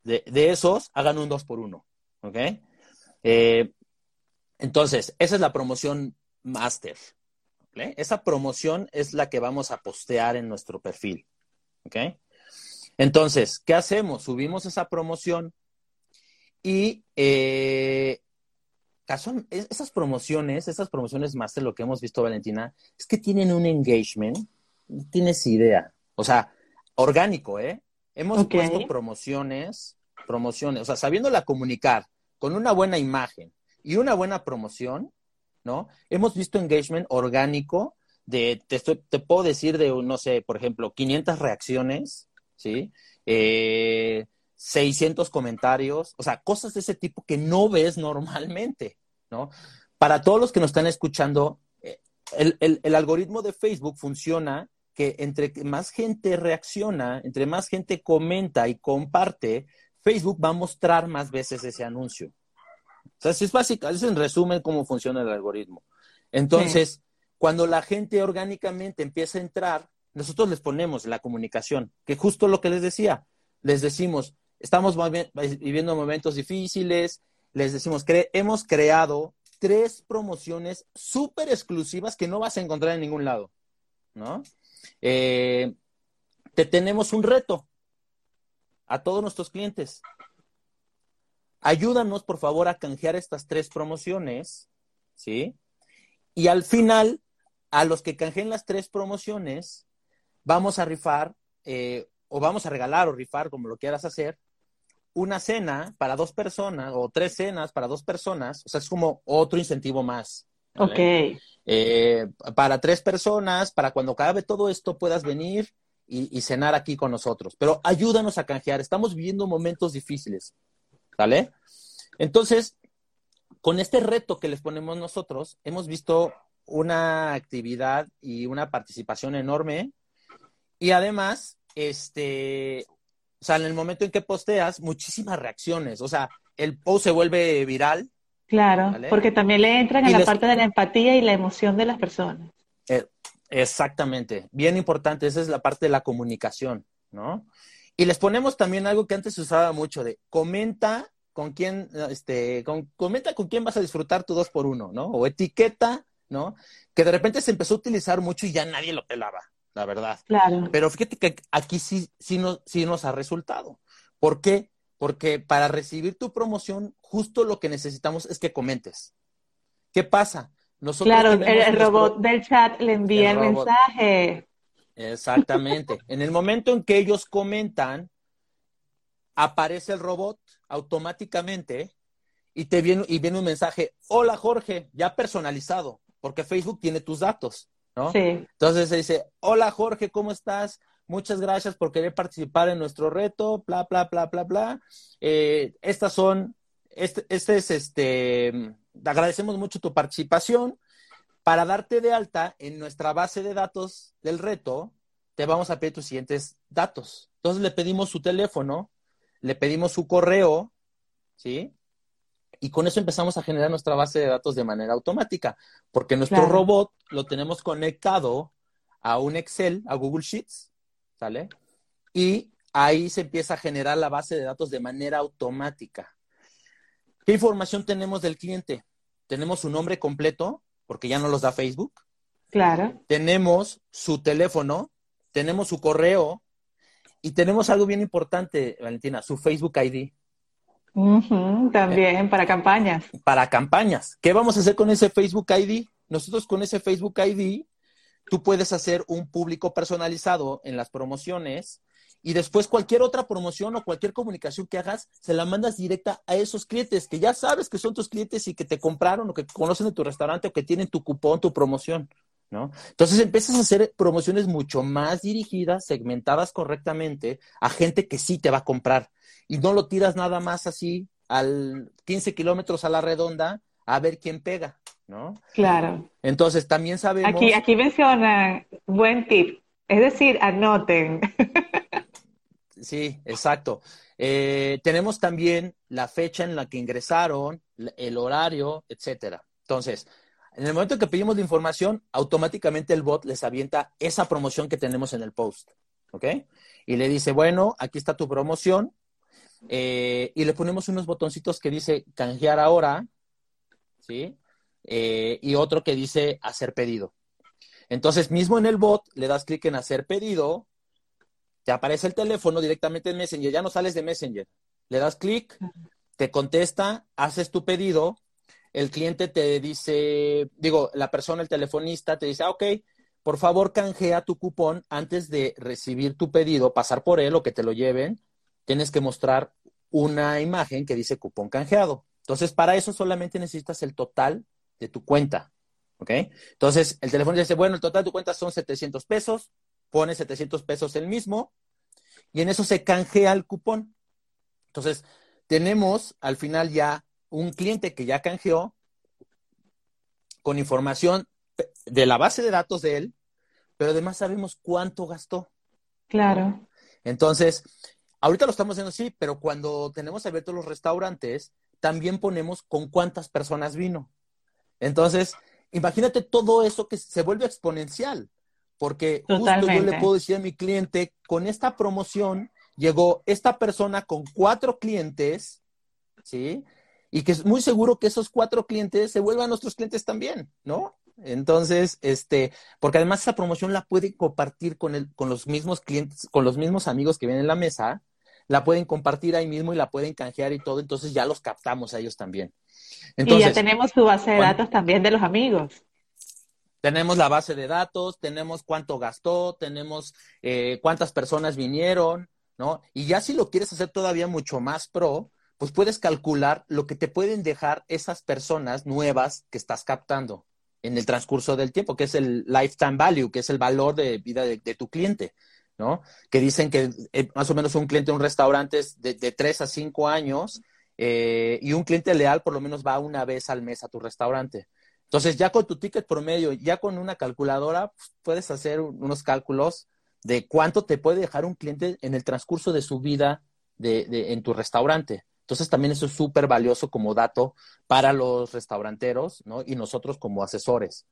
De, esos, hagan un dos por uno. ¿Ok? Eh, entonces, esa es la promoción master. Esa promoción es la que vamos a postear en nuestro perfil. ¿Ok? Entonces, ¿qué hacemos? Subimos esa promoción y eh, esas promociones, esas promociones master, lo que hemos visto, Valentina, es que tienen un engagement, no tienes idea. O sea, orgánico, ¿eh? Hemos puesto promociones, promociones, o sea, sabiéndola comunicar con una buena imagen y una buena promoción, ¿no? Hemos visto engagement orgánico de, te, te puedo decir de, no sé, por ejemplo, 500 reacciones, ¿sí? 600 eh, comentarios, o sea, cosas de ese tipo que no ves normalmente, ¿no? Para todos los que nos están escuchando, eh, el algoritmo de Facebook funciona que entre más gente reacciona, entre más gente comenta y comparte, Facebook va a mostrar más veces ese anuncio. O sea, es básico, es en resumen cómo funciona el algoritmo. Entonces, cuando la gente orgánicamente empieza a entrar, nosotros les ponemos la comunicación, que justo lo que les decía, les decimos, estamos viviendo momentos difíciles, les decimos, hemos creado tres promociones súper exclusivas que no vas a encontrar en ningún lado, ¿no? Eh, te tenemos un reto a todos nuestros clientes. Ayúdanos, por favor, a canjear estas tres promociones, ¿sí? Y al final, a los que canjeen las tres promociones, vamos a rifar, eh, o vamos a regalar o rifar, como lo quieras hacer, una cena para dos personas o tres cenas para dos personas. O sea, es como otro incentivo más. Ok. Eh, para tres personas, para cuando acabe todo esto puedas venir y, cenar aquí con nosotros. Pero ayúdanos a canjear. Estamos viviendo momentos difíciles. ¿Vale? Entonces, con este reto que les ponemos nosotros, hemos visto una actividad y una participación enorme y además, este, o sea, en el momento en que posteas, muchísimas reacciones, o sea, el post se vuelve viral. Claro, porque también le entran en la parte de la empatía y la emoción de las personas. Eh, exactamente, bien importante, esa es la parte de la comunicación, ¿no? Y les ponemos también algo que antes se usaba mucho de comenta con quién, este, con, comenta con quién vas a disfrutar tu dos por uno, ¿no? O etiqueta, ¿no? Que de repente se empezó a utilizar mucho y ya nadie lo pelaba, la verdad. Claro. Pero fíjate que aquí sí, sí, no, sí nos ha resultado. ¿Por qué? Porque para recibir tu promoción, justo lo que necesitamos es que comentes. ¿Qué pasa? Nosotros claro, el, robot del chat le envía el mensaje. Exactamente. en el momento en que ellos comentan, aparece el robot automáticamente y te viene, y viene un mensaje, hola Jorge, ya personalizado, porque Facebook tiene tus datos, ¿no? Sí. Entonces se dice, hola Jorge, ¿cómo estás? Muchas gracias por querer participar en nuestro reto, bla, bla, bla, bla, bla. Eh, estas son, este, este es este, agradecemos mucho tu participación. Para darte de alta en nuestra base de datos del reto, te vamos a pedir tus siguientes datos. Entonces le pedimos su teléfono, le pedimos su correo, ¿sí? Y con eso empezamos a generar nuestra base de datos de manera automática, porque nuestro robot lo tenemos conectado a un Excel, a Google Sheets, ¿sale? Y ahí se empieza a generar la base de datos de manera automática. ¿Qué información tenemos del cliente? Tenemos su nombre completo, porque ya no los da Facebook. Claro. Tenemos su teléfono, tenemos su correo, y tenemos algo bien importante, Valentina, su Facebook ID. también, para campañas. Para campañas. ¿Qué vamos a hacer con ese Facebook ID? Nosotros con ese Facebook ID, tú puedes hacer un público personalizado en las promociones y después cualquier otra promoción o cualquier comunicación que hagas, se la mandas directa a esos clientes que ya sabes que son tus clientes y que te compraron o que conocen de tu restaurante o que tienen tu cupón, tu promoción. ¿no? Entonces empiezas a hacer promociones mucho más dirigidas, segmentadas correctamente a gente que sí te va a comprar y no lo tiras nada más así al 15 kilómetros a la redonda a ver quién pega, ¿no? Claro. Entonces también sabemos... Aquí, aquí menciona, buen tip, es decir, anoten. sí, exacto. Eh, tenemos también la fecha en la que ingresaron, el horario, etcétera. Entonces, en el momento que pedimos la información, automáticamente el bot les avienta esa promoción que tenemos en el post. ¿Ok? Y le dice, bueno, aquí está tu promoción. Eh, y le ponemos unos botoncitos que dice canjear ahora, ¿sí? Eh, y otro que dice hacer pedido. Entonces, mismo en el bot, le das clic en hacer pedido, te aparece el teléfono directamente en Messenger, ya no sales de Messenger. Le das clic, te contesta, haces tu pedido el cliente te dice, digo, la persona, el telefonista, te dice, ah, ok, por favor canjea tu cupón antes de recibir tu pedido, pasar por él o que te lo lleven, tienes que mostrar una imagen que dice cupón canjeado. Entonces, para eso solamente necesitas el total de tu cuenta. ¿Ok? Entonces, el teléfono dice, bueno, el total de tu cuenta son 700 pesos, pone 700 pesos el mismo y en eso se canjea el cupón. Entonces, tenemos al final ya un cliente que ya canjeó con información de la base de datos de él, pero además sabemos cuánto gastó. Claro. Entonces, ahorita lo estamos haciendo así, pero cuando tenemos abiertos los restaurantes, también ponemos con cuántas personas vino. Entonces, imagínate todo eso que se vuelve exponencial, porque justo yo le puedo decir a mi cliente, con esta promoción llegó esta persona con cuatro clientes, ¿sí? y que es muy seguro que esos cuatro clientes se vuelvan nuestros clientes también, ¿no? Entonces, este, porque además esa promoción la pueden compartir con, el, con los mismos clientes, con los mismos amigos que vienen en la mesa, la pueden compartir ahí mismo y la pueden canjear y todo, entonces ya los captamos a ellos también. y ya tenemos su base de datos también de los amigos. Tenemos la base de datos, tenemos cuánto gastó, tenemos eh, cuántas personas vinieron, ¿no? Y ya si lo quieres hacer todavía mucho más pro, pues puedes calcular lo que te pueden dejar esas personas nuevas que estás captando en el transcurso del tiempo, que es el lifetime value, que es el valor de vida de, tu cliente, Que dicen que eh, más o menos un cliente de un restaurante es de, de 3 a 5 años eh, y un cliente leal por lo menos va una vez al mes a tu restaurante. Entonces, ya con tu ticket promedio, ya con una calculadora, pues, puedes hacer unos cálculos de cuánto te puede dejar un cliente en el transcurso de su vida de, en tu restaurante. Entonces, también eso es súper valioso como dato para los restauranteros ¿no? y nosotros como asesores.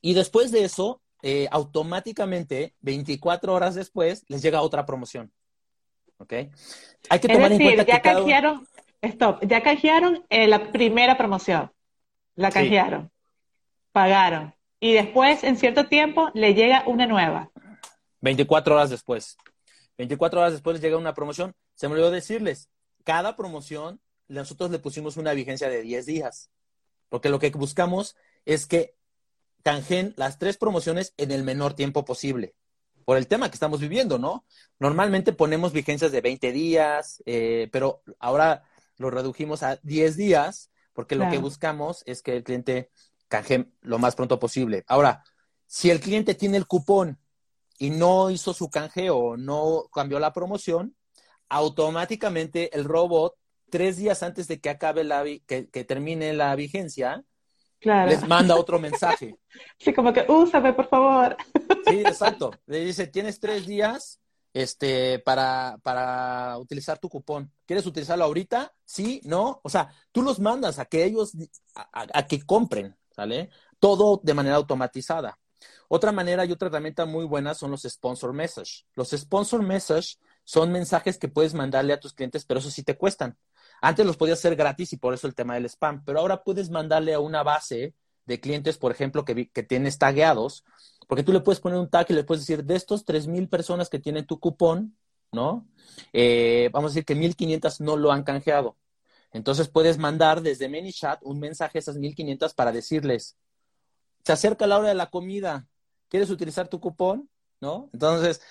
Y después de eso, eh, automáticamente, 24 horas después, les llega otra promoción. ¿Ok? Hay que tomar en cuenta ya que canjearon, stop, ya canjearon eh, la primera promoción. La canjearon, pagaron. Y después, en cierto tiempo, le llega una nueva. 24 horas después. 24 horas después les llega una promoción. Se me olvidó decirles, cada promoción nosotros le pusimos una vigencia de 10 días. Porque lo que buscamos es que canjen las tres promociones en el menor tiempo posible. Por el tema que estamos viviendo, ¿no? Normalmente ponemos vigencias de 20 días, eh, pero ahora lo redujimos a 10 días porque lo que buscamos es que el cliente canje lo más pronto posible. Ahora, si el cliente tiene el cupón y no hizo su canjeo o no cambió la promoción, automáticamente el robot, tres días antes de que acabe la que, termine la vigencia, les manda otro mensaje. Sí, como que úsame, por favor. Sí, exacto. Le dice, tienes tres días este, para, para utilizar tu cupón. ¿Quieres utilizarlo ahorita? Sí, no. O sea, tú los mandas a que ellos, a, que compren, ¿sale? Todo de manera automatizada. Otra manera y otra herramienta muy buena son los sponsor message. Los sponsor message son mensajes que puedes mandarle a tus clientes, pero eso sí te cuestan. Antes los podías hacer gratis y por eso el tema del spam, pero ahora puedes mandarle a una base de clientes, por ejemplo, que, que tienes tagueados, porque tú le puedes poner un tag y le puedes decir, de estos 3.000 personas que tienen tu cupón, ¿no? Eh, vamos a decir que 1.500 no lo han canjeado. Entonces puedes mandar desde ManyChat un mensaje a esas 1.500 para decirles, se acerca la hora de la comida, ¿quieres utilizar tu cupón? ¿No? Entonces,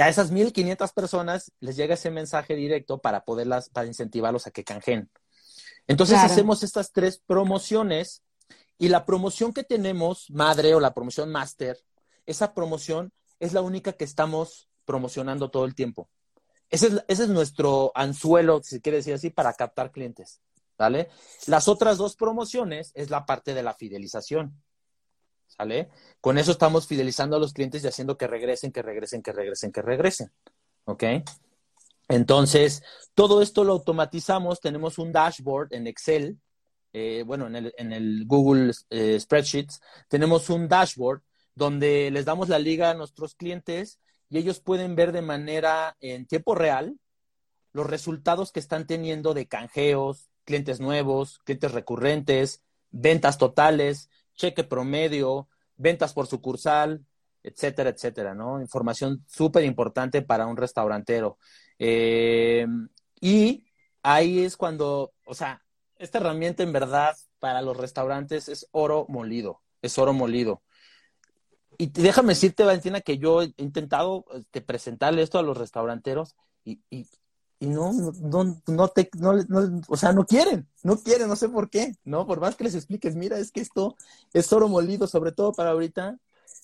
a esas 1.500 personas les llega ese mensaje directo para poderlas, para incentivarlos a que canjeen. Entonces hacemos estas tres promociones y la promoción que tenemos, madre o la promoción máster, esa promoción es la única que estamos promocionando todo el tiempo. Ese es, nuestro anzuelo, si se quiere decir así, para captar clientes. ¿Vale? Las otras dos promociones es la parte de la fidelización. ¿Sale? Con eso estamos fidelizando a los clientes y haciendo que regresen, que regresen, que regresen, que regresen. ¿Ok? Entonces, todo esto lo automatizamos. Tenemos un dashboard en Excel eh, bueno, en el, en el Google eh, Spreadsheets, tenemos un dashboard donde les damos la liga a nuestros clientes y ellos pueden ver de manera en tiempo real los resultados que están teniendo de canjeos, clientes nuevos, clientes recurrentes, ventas totales, cheque promedio, ventas por sucursal, etcétera, etcétera, ¿no? Información súper importante para un restaurantero. Eh, y ahí es cuando, o sea, esta herramienta en verdad para los restaurantes es oro molido, es oro molido. Y déjame decirte, Valentina, que yo he intentado este, presentarle esto a los restauranteros y, y, no, no, no te, no, o sea, no quieren, no quieren, no sé por qué, ¿no? Por más que les expliques, mira, es que esto es oro molido, sobre todo para ahorita,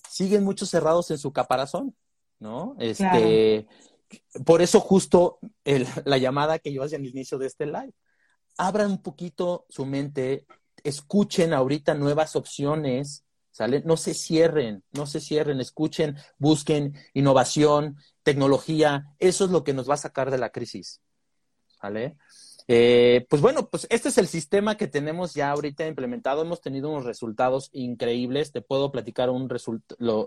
siguen muchos cerrados en su caparazón, ¿no? Este, por eso justo la llamada que yo hacía al inicio de este live abran un poquito su mente, escuchen ahorita nuevas opciones, ¿sale? No se cierren, no se cierren, escuchen, busquen innovación, tecnología, eso es lo que nos va a sacar de la crisis, ¿sale? Eh, pues bueno, pues este es el sistema que tenemos ya ahorita implementado. Hemos tenido unos resultados increíbles. Te puedo platicar un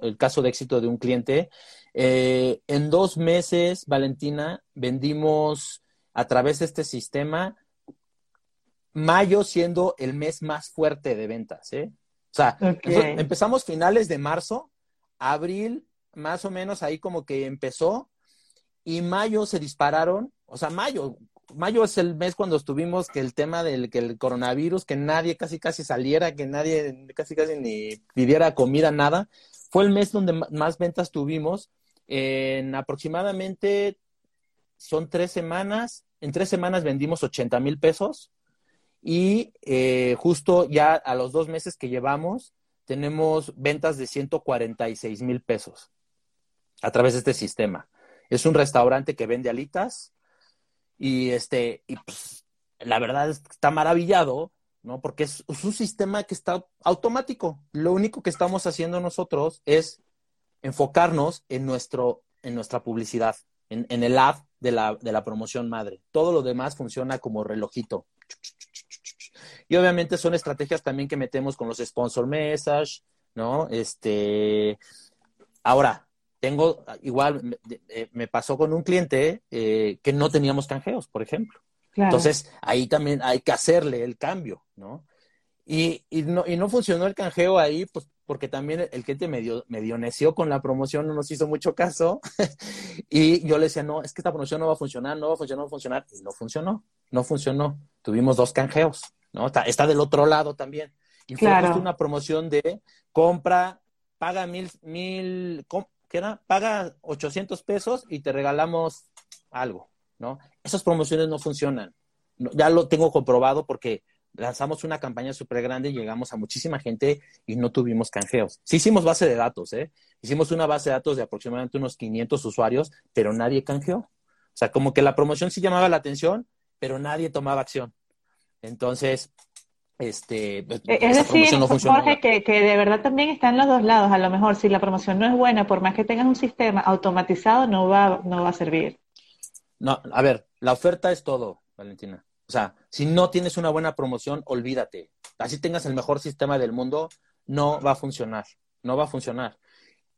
el caso de éxito de un cliente. Eh, en dos meses, Valentina, vendimos a través de este sistema mayo siendo el mes más fuerte de ventas, ¿eh? O sea, empezamos finales de marzo, abril más o menos ahí como que empezó y mayo se dispararon, o sea, mayo, mayo es el mes cuando estuvimos que el tema del que el coronavirus, que nadie casi casi saliera, que nadie casi casi ni pidiera comida, nada, fue el mes donde más ventas tuvimos. En aproximadamente son tres semanas, en tres semanas vendimos 80 mil pesos y eh, justo ya a los dos meses que llevamos, tenemos ventas de 146 mil pesos a través de este sistema. Es un restaurante que vende alitas y este, y pues, la verdad es está maravillado, ¿no? Porque es, un sistema que está automático. Lo único que estamos haciendo nosotros es enfocarnos en, nuestro, en nuestra publicidad, en, en el ad de la, de la promoción madre. Todo lo demás funciona como relojito. Y obviamente son estrategias también que metemos con los sponsor message, ¿no? Este, ahora, tengo, igual eh, me, pasó con un cliente eh, que no teníamos canjeos, por ejemplo. Entonces, ahí también hay que hacerle el cambio, ¿no? Y, y, no, y no funcionó el canjeo ahí, pues porque también el cliente medio, medio neció con la promoción, no nos hizo mucho caso. y yo le decía, no, es que esta promoción no va a funcionar, no va a funcionar, no va a funcionar. Y no funcionó, no funcionó. Tuvimos dos canjeos, ¿no? Está, está del otro lado también. Y fue una promoción de compra, paga mil, mil, ¿qué era? Paga 800 pesos y te regalamos algo, ¿no? Esas promociones no funcionan. ya lo tengo comprobado porque lanzamos una campaña súper grande y llegamos a muchísima gente y no tuvimos canjeos. Sí hicimos base de datos, ¿eh? Hicimos una base de datos de aproximadamente unos 500 usuarios, pero nadie canjeó. O sea, como que la promoción sí llamaba la atención, pero nadie tomaba acción. Entonces, este, pues, es decir, Jorge, que, que, de verdad también está en los dos lados. A lo mejor si la promoción no es buena, por más que tengas un sistema automatizado, no va, no va a servir. No, a ver, la oferta es todo, Valentina. O sea, si no tienes una buena promoción, olvídate. Así tengas el mejor sistema del mundo, no va a funcionar. No va a funcionar.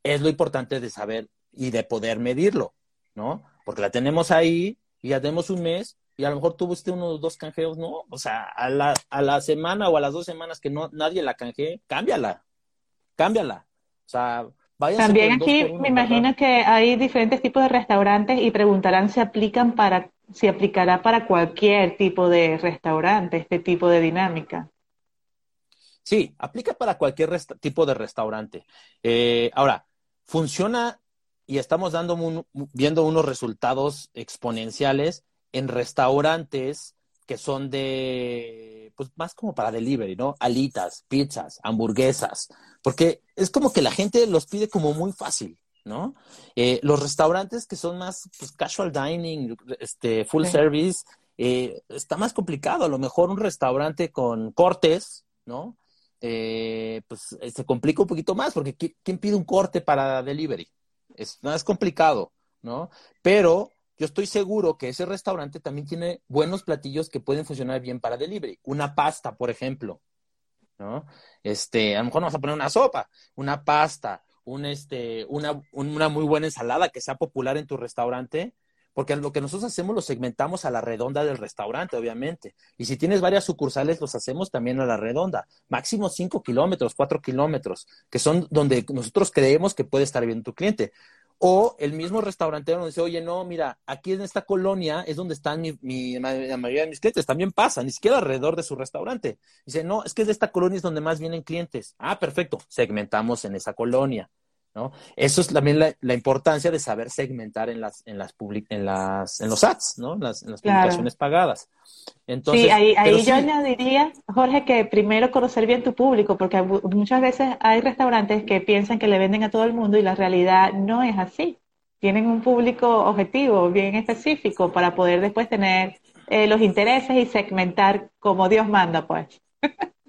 Es lo importante de saber y de poder medirlo, ¿no? Porque la tenemos ahí y ya tenemos un mes y a lo mejor tuviste unos dos canjeos, ¿no? O sea, a la, a la semana o a las dos semanas que no nadie la canjee, cámbiala, cámbiala. O sea, vaya También aquí me imagino que hay diferentes tipos de restaurantes y preguntarán si aplican para, si aplicará para cualquier tipo de restaurante este tipo de dinámica. Sí, aplica para cualquier tipo de restaurante. Eh, ahora, funciona y estamos dando viendo unos resultados exponenciales en restaurantes que son de, pues más como para delivery, ¿no? Alitas, pizzas, hamburguesas, porque es como que la gente los pide como muy fácil, ¿no? Eh, los restaurantes que son más pues, casual dining, este, full service, eh, está más complicado. A lo mejor un restaurante con cortes, ¿no? Eh, pues se complica un poquito más, porque ¿quién pide un corte para delivery? Es más complicado, ¿no? Pero yo estoy seguro que ese restaurante también tiene buenos platillos que pueden funcionar bien para delivery. Una pasta, por ejemplo, ¿no? Este, a lo mejor vamos a poner una sopa, una pasta, un, este, una, una muy buena ensalada que sea popular en tu restaurante, porque lo que nosotros hacemos lo segmentamos a la redonda del restaurante, obviamente. Y si tienes varias sucursales, los hacemos también a la redonda. Máximo 5 kilómetros, 4 kilómetros, que son donde nosotros creemos que puede estar bien tu cliente. O el mismo restaurantero nos dice, oye, no, mira, aquí en esta colonia es donde están mi, la mayoría de mis clientes. También pasa, ni siquiera alrededor de su restaurante. Dice, no, es que de esta colonia es donde más vienen clientes. Ah, perfecto, segmentamos en esa colonia. ¿No? Eso es también la, importancia de saber segmentar en las, en las, en las, en los ads, ¿no? En las, publicaciones pagadas. Entonces, sí, ahí, ahí yo añadiría, Jorge, que primero conocer bien tu público, porque muchas veces hay restaurantes que piensan que le venden a todo el mundo y la realidad no es así. Tienen un público objetivo bien específico para poder después tener eh, los intereses y segmentar como Dios manda, pues.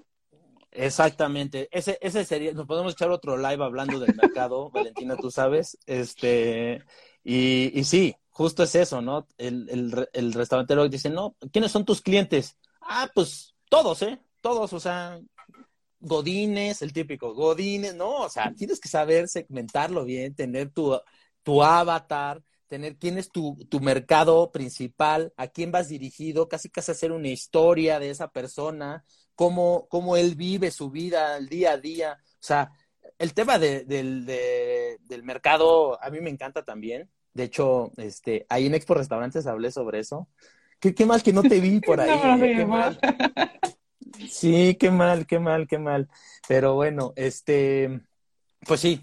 Exactamente, ese, ese sería, nos podemos echar otro live hablando del mercado, Valentina, tú sabes, este, y, y sí, justo es eso, ¿no? El, el, el restaurantero dice, no, ¿quiénes son tus clientes? Ah, pues todos, ¿eh? Todos, o sea, Godines, el típico Godines, no, o sea, tienes que saber segmentarlo bien, tener tu, tu avatar, tener quién es tu, tu mercado principal, a quién vas dirigido, casi casi hacer una historia de esa persona, cómo, cómo él vive su vida el día a día. O sea, el tema de, del mercado a mí me encanta también. De hecho, este, ahí en Expo Restaurantes hablé sobre eso. Qué, qué mal que no te vi por ahí. ¿eh? qué mal. Sí, qué mal, qué mal, qué mal. Pero bueno, este, pues sí,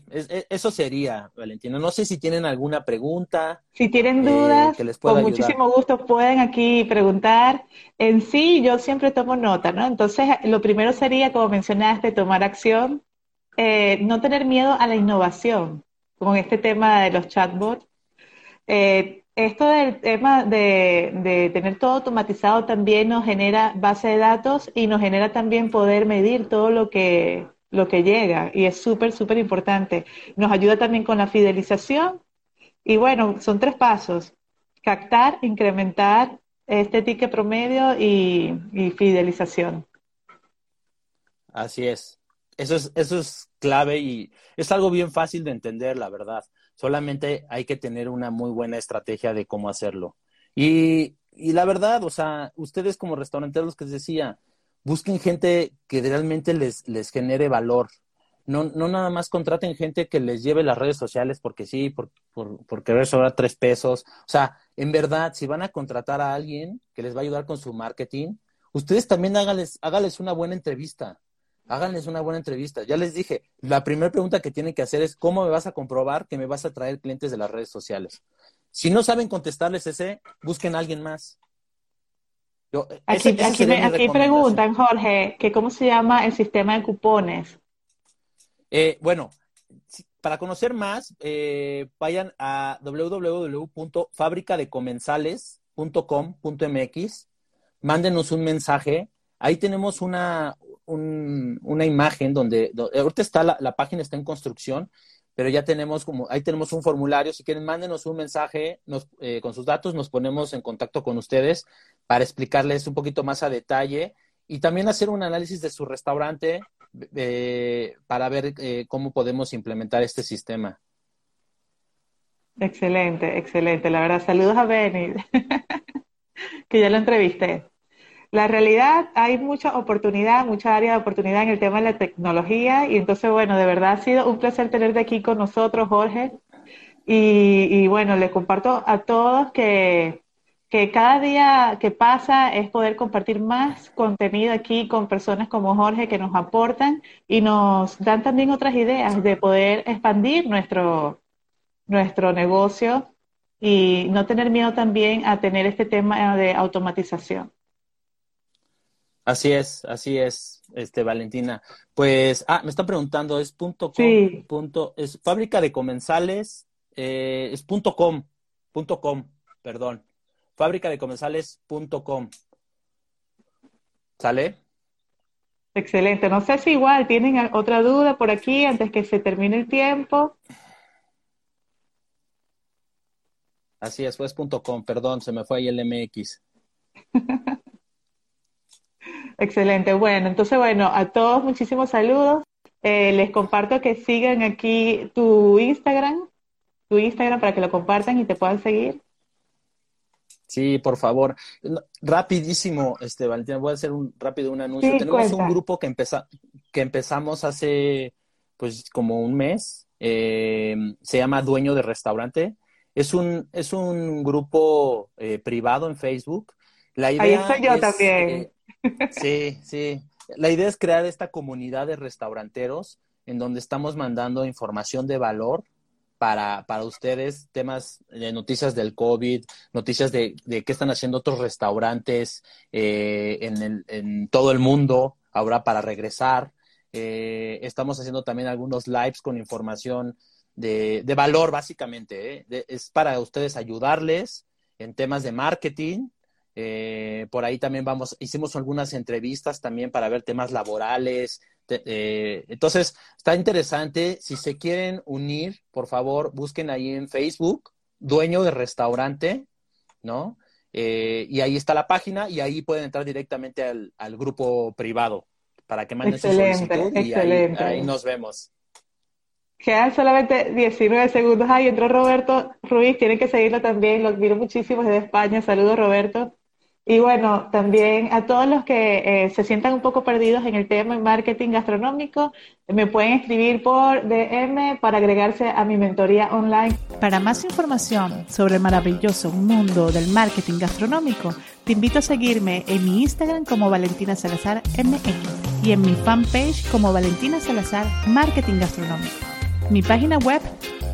eso sería, Valentina. No sé si tienen alguna pregunta. Si tienen eh, dudas, con muchísimo gusto pueden aquí preguntar. En sí, yo siempre tomo nota, ¿no? Entonces, lo primero sería, como mencionaste, tomar acción, eh, no tener miedo a la innovación con este tema de los chatbots. Eh, esto del tema de, tener todo automatizado también nos genera base de datos y nos genera también poder medir todo lo que, lo que llega y es súper, súper importante. Nos ayuda también con la fidelización y bueno, son tres pasos. Captar, incrementar este ticket promedio y, y fidelización. Así es. Eso es, eso es clave y es algo bien fácil de entender, la verdad. Solamente hay que tener una muy buena estrategia de cómo hacerlo. Y, y la verdad, o sea, ustedes como restauranteros que decía, busquen gente que realmente les, les genere valor. No, no nada más contraten gente que les lleve las redes sociales porque sí, por, por, por querer sobrar tres pesos. O sea, en verdad, si van a contratar a alguien que les va a ayudar con su marketing, ustedes también háganles, háganles una buena entrevista háganles una buena entrevista. Ya les dije, la primera pregunta que tienen que hacer es, ¿cómo me vas a comprobar que me vas a traer clientes de las redes sociales? Si no saben contestarles ese, busquen a alguien más. Aquí, preguntan, Jorge, que cómo se llama el sistema de cupones. Eh, bueno, para conocer más, eh, vayan a www.fabricadecomensales.com.mx, mándenos un mensaje. Ahí tenemos una, una imagen donde, ahorita está la, página está en construcción, pero ya tenemos como, ahí tenemos un formulario, si quieren mándenos un mensaje eh, con sus datos, nos ponemos en contacto con ustedes para explicarles un poquito más a detalle y también hacer un análisis de su restaurante eh, para ver eh, cómo podemos implementar este sistema. Excelente, excelente. La verdad, saludos a Benny, que ya lo entrevisté. La realidad, hay mucha oportunidad, mucha área de oportunidad en el tema de la tecnología y entonces, bueno, de verdad ha sido un placer tenerte aquí con nosotros, Jorge. Y, bueno, les comparto a todos que, que cada día que pasa es poder compartir más contenido aquí con personas como Jorge que nos aportan y nos dan también otras ideas de poder expandir nuestro, nuestro negocio y no tener miedo también a tener este tema de automatización. Así es, así es, este Valentina. Pues, ah, me están preguntando, es punto com, punto, es fábrica de comensales, eh, es punto com, punto com, perdón, fábrica de comensales punto com. ¿Sale? Excelente. No sé si igual tienen otra duda por aquí antes que se termine el tiempo. Así es, fue punto com, perdón, se me fue ahí el MX. Excelente. Bueno, entonces, bueno, a todos muchísimos saludos. Eh, les comparto que sigan aquí tu Instagram, tu Instagram para que lo compartan y te puedan seguir. Sí, por favor. Rapidísimo, este Valentina, voy a hacer un rápido un anuncio. Tenemos un grupo que, que empezamos hace pues como un mes. Eh, se llama Dueño de Restaurante. Es un, es un grupo eh, privado en Facebook. La idea Ahí estoy yo también. Sí, sí. La idea es crear esta comunidad de restauranteros en donde estamos mandando información de valor para, para ustedes, temas de noticias del COVID, noticias de, de qué están haciendo otros restaurantes eh, en, el, en todo el mundo ahora para regresar. Eh, estamos haciendo también algunos lives con información de, de valor, básicamente. ¿eh? es para ustedes ayudarles en temas de marketing eh, por ahí también vamos, hicimos algunas entrevistas también para ver temas laborales. Eh, entonces, está interesante. Si se quieren unir, por favor, busquen ahí en Facebook, dueño de restaurante, ¿no? Eh, y ahí está la página y ahí pueden entrar directamente al, grupo privado para que manden su solicitud y ahí, ahí, nos vemos. Quedan solamente 19 segundos. Ahí entró Roberto Ruiz, tienen que seguirlo también, lo admiro muchísimo desde España. Saludos, Roberto. Y bueno, también a todos los que eh, se sientan un poco perdidos en el tema de marketing gastronómico, me pueden escribir por DM para agregarse a mi mentoría online. Para más información sobre el maravilloso mundo del marketing gastronómico, te invito a seguirme en mi Instagram como Valentina Salazar MX y en mi fanpage como Valentina Salazar Marketing Gastronómico. Mi página web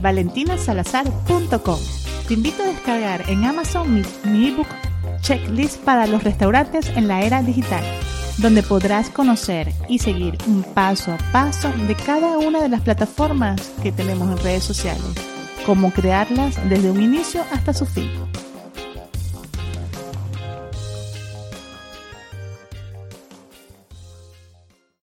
valentinasalazar.com. Te invito a descargar en Amazon mi, mi ebook checklist para los restaurantes en la era digital, donde podrás conocer y seguir un paso a paso de cada una de las plataformas que tenemos en redes sociales, cómo crearlas desde un inicio hasta su fin.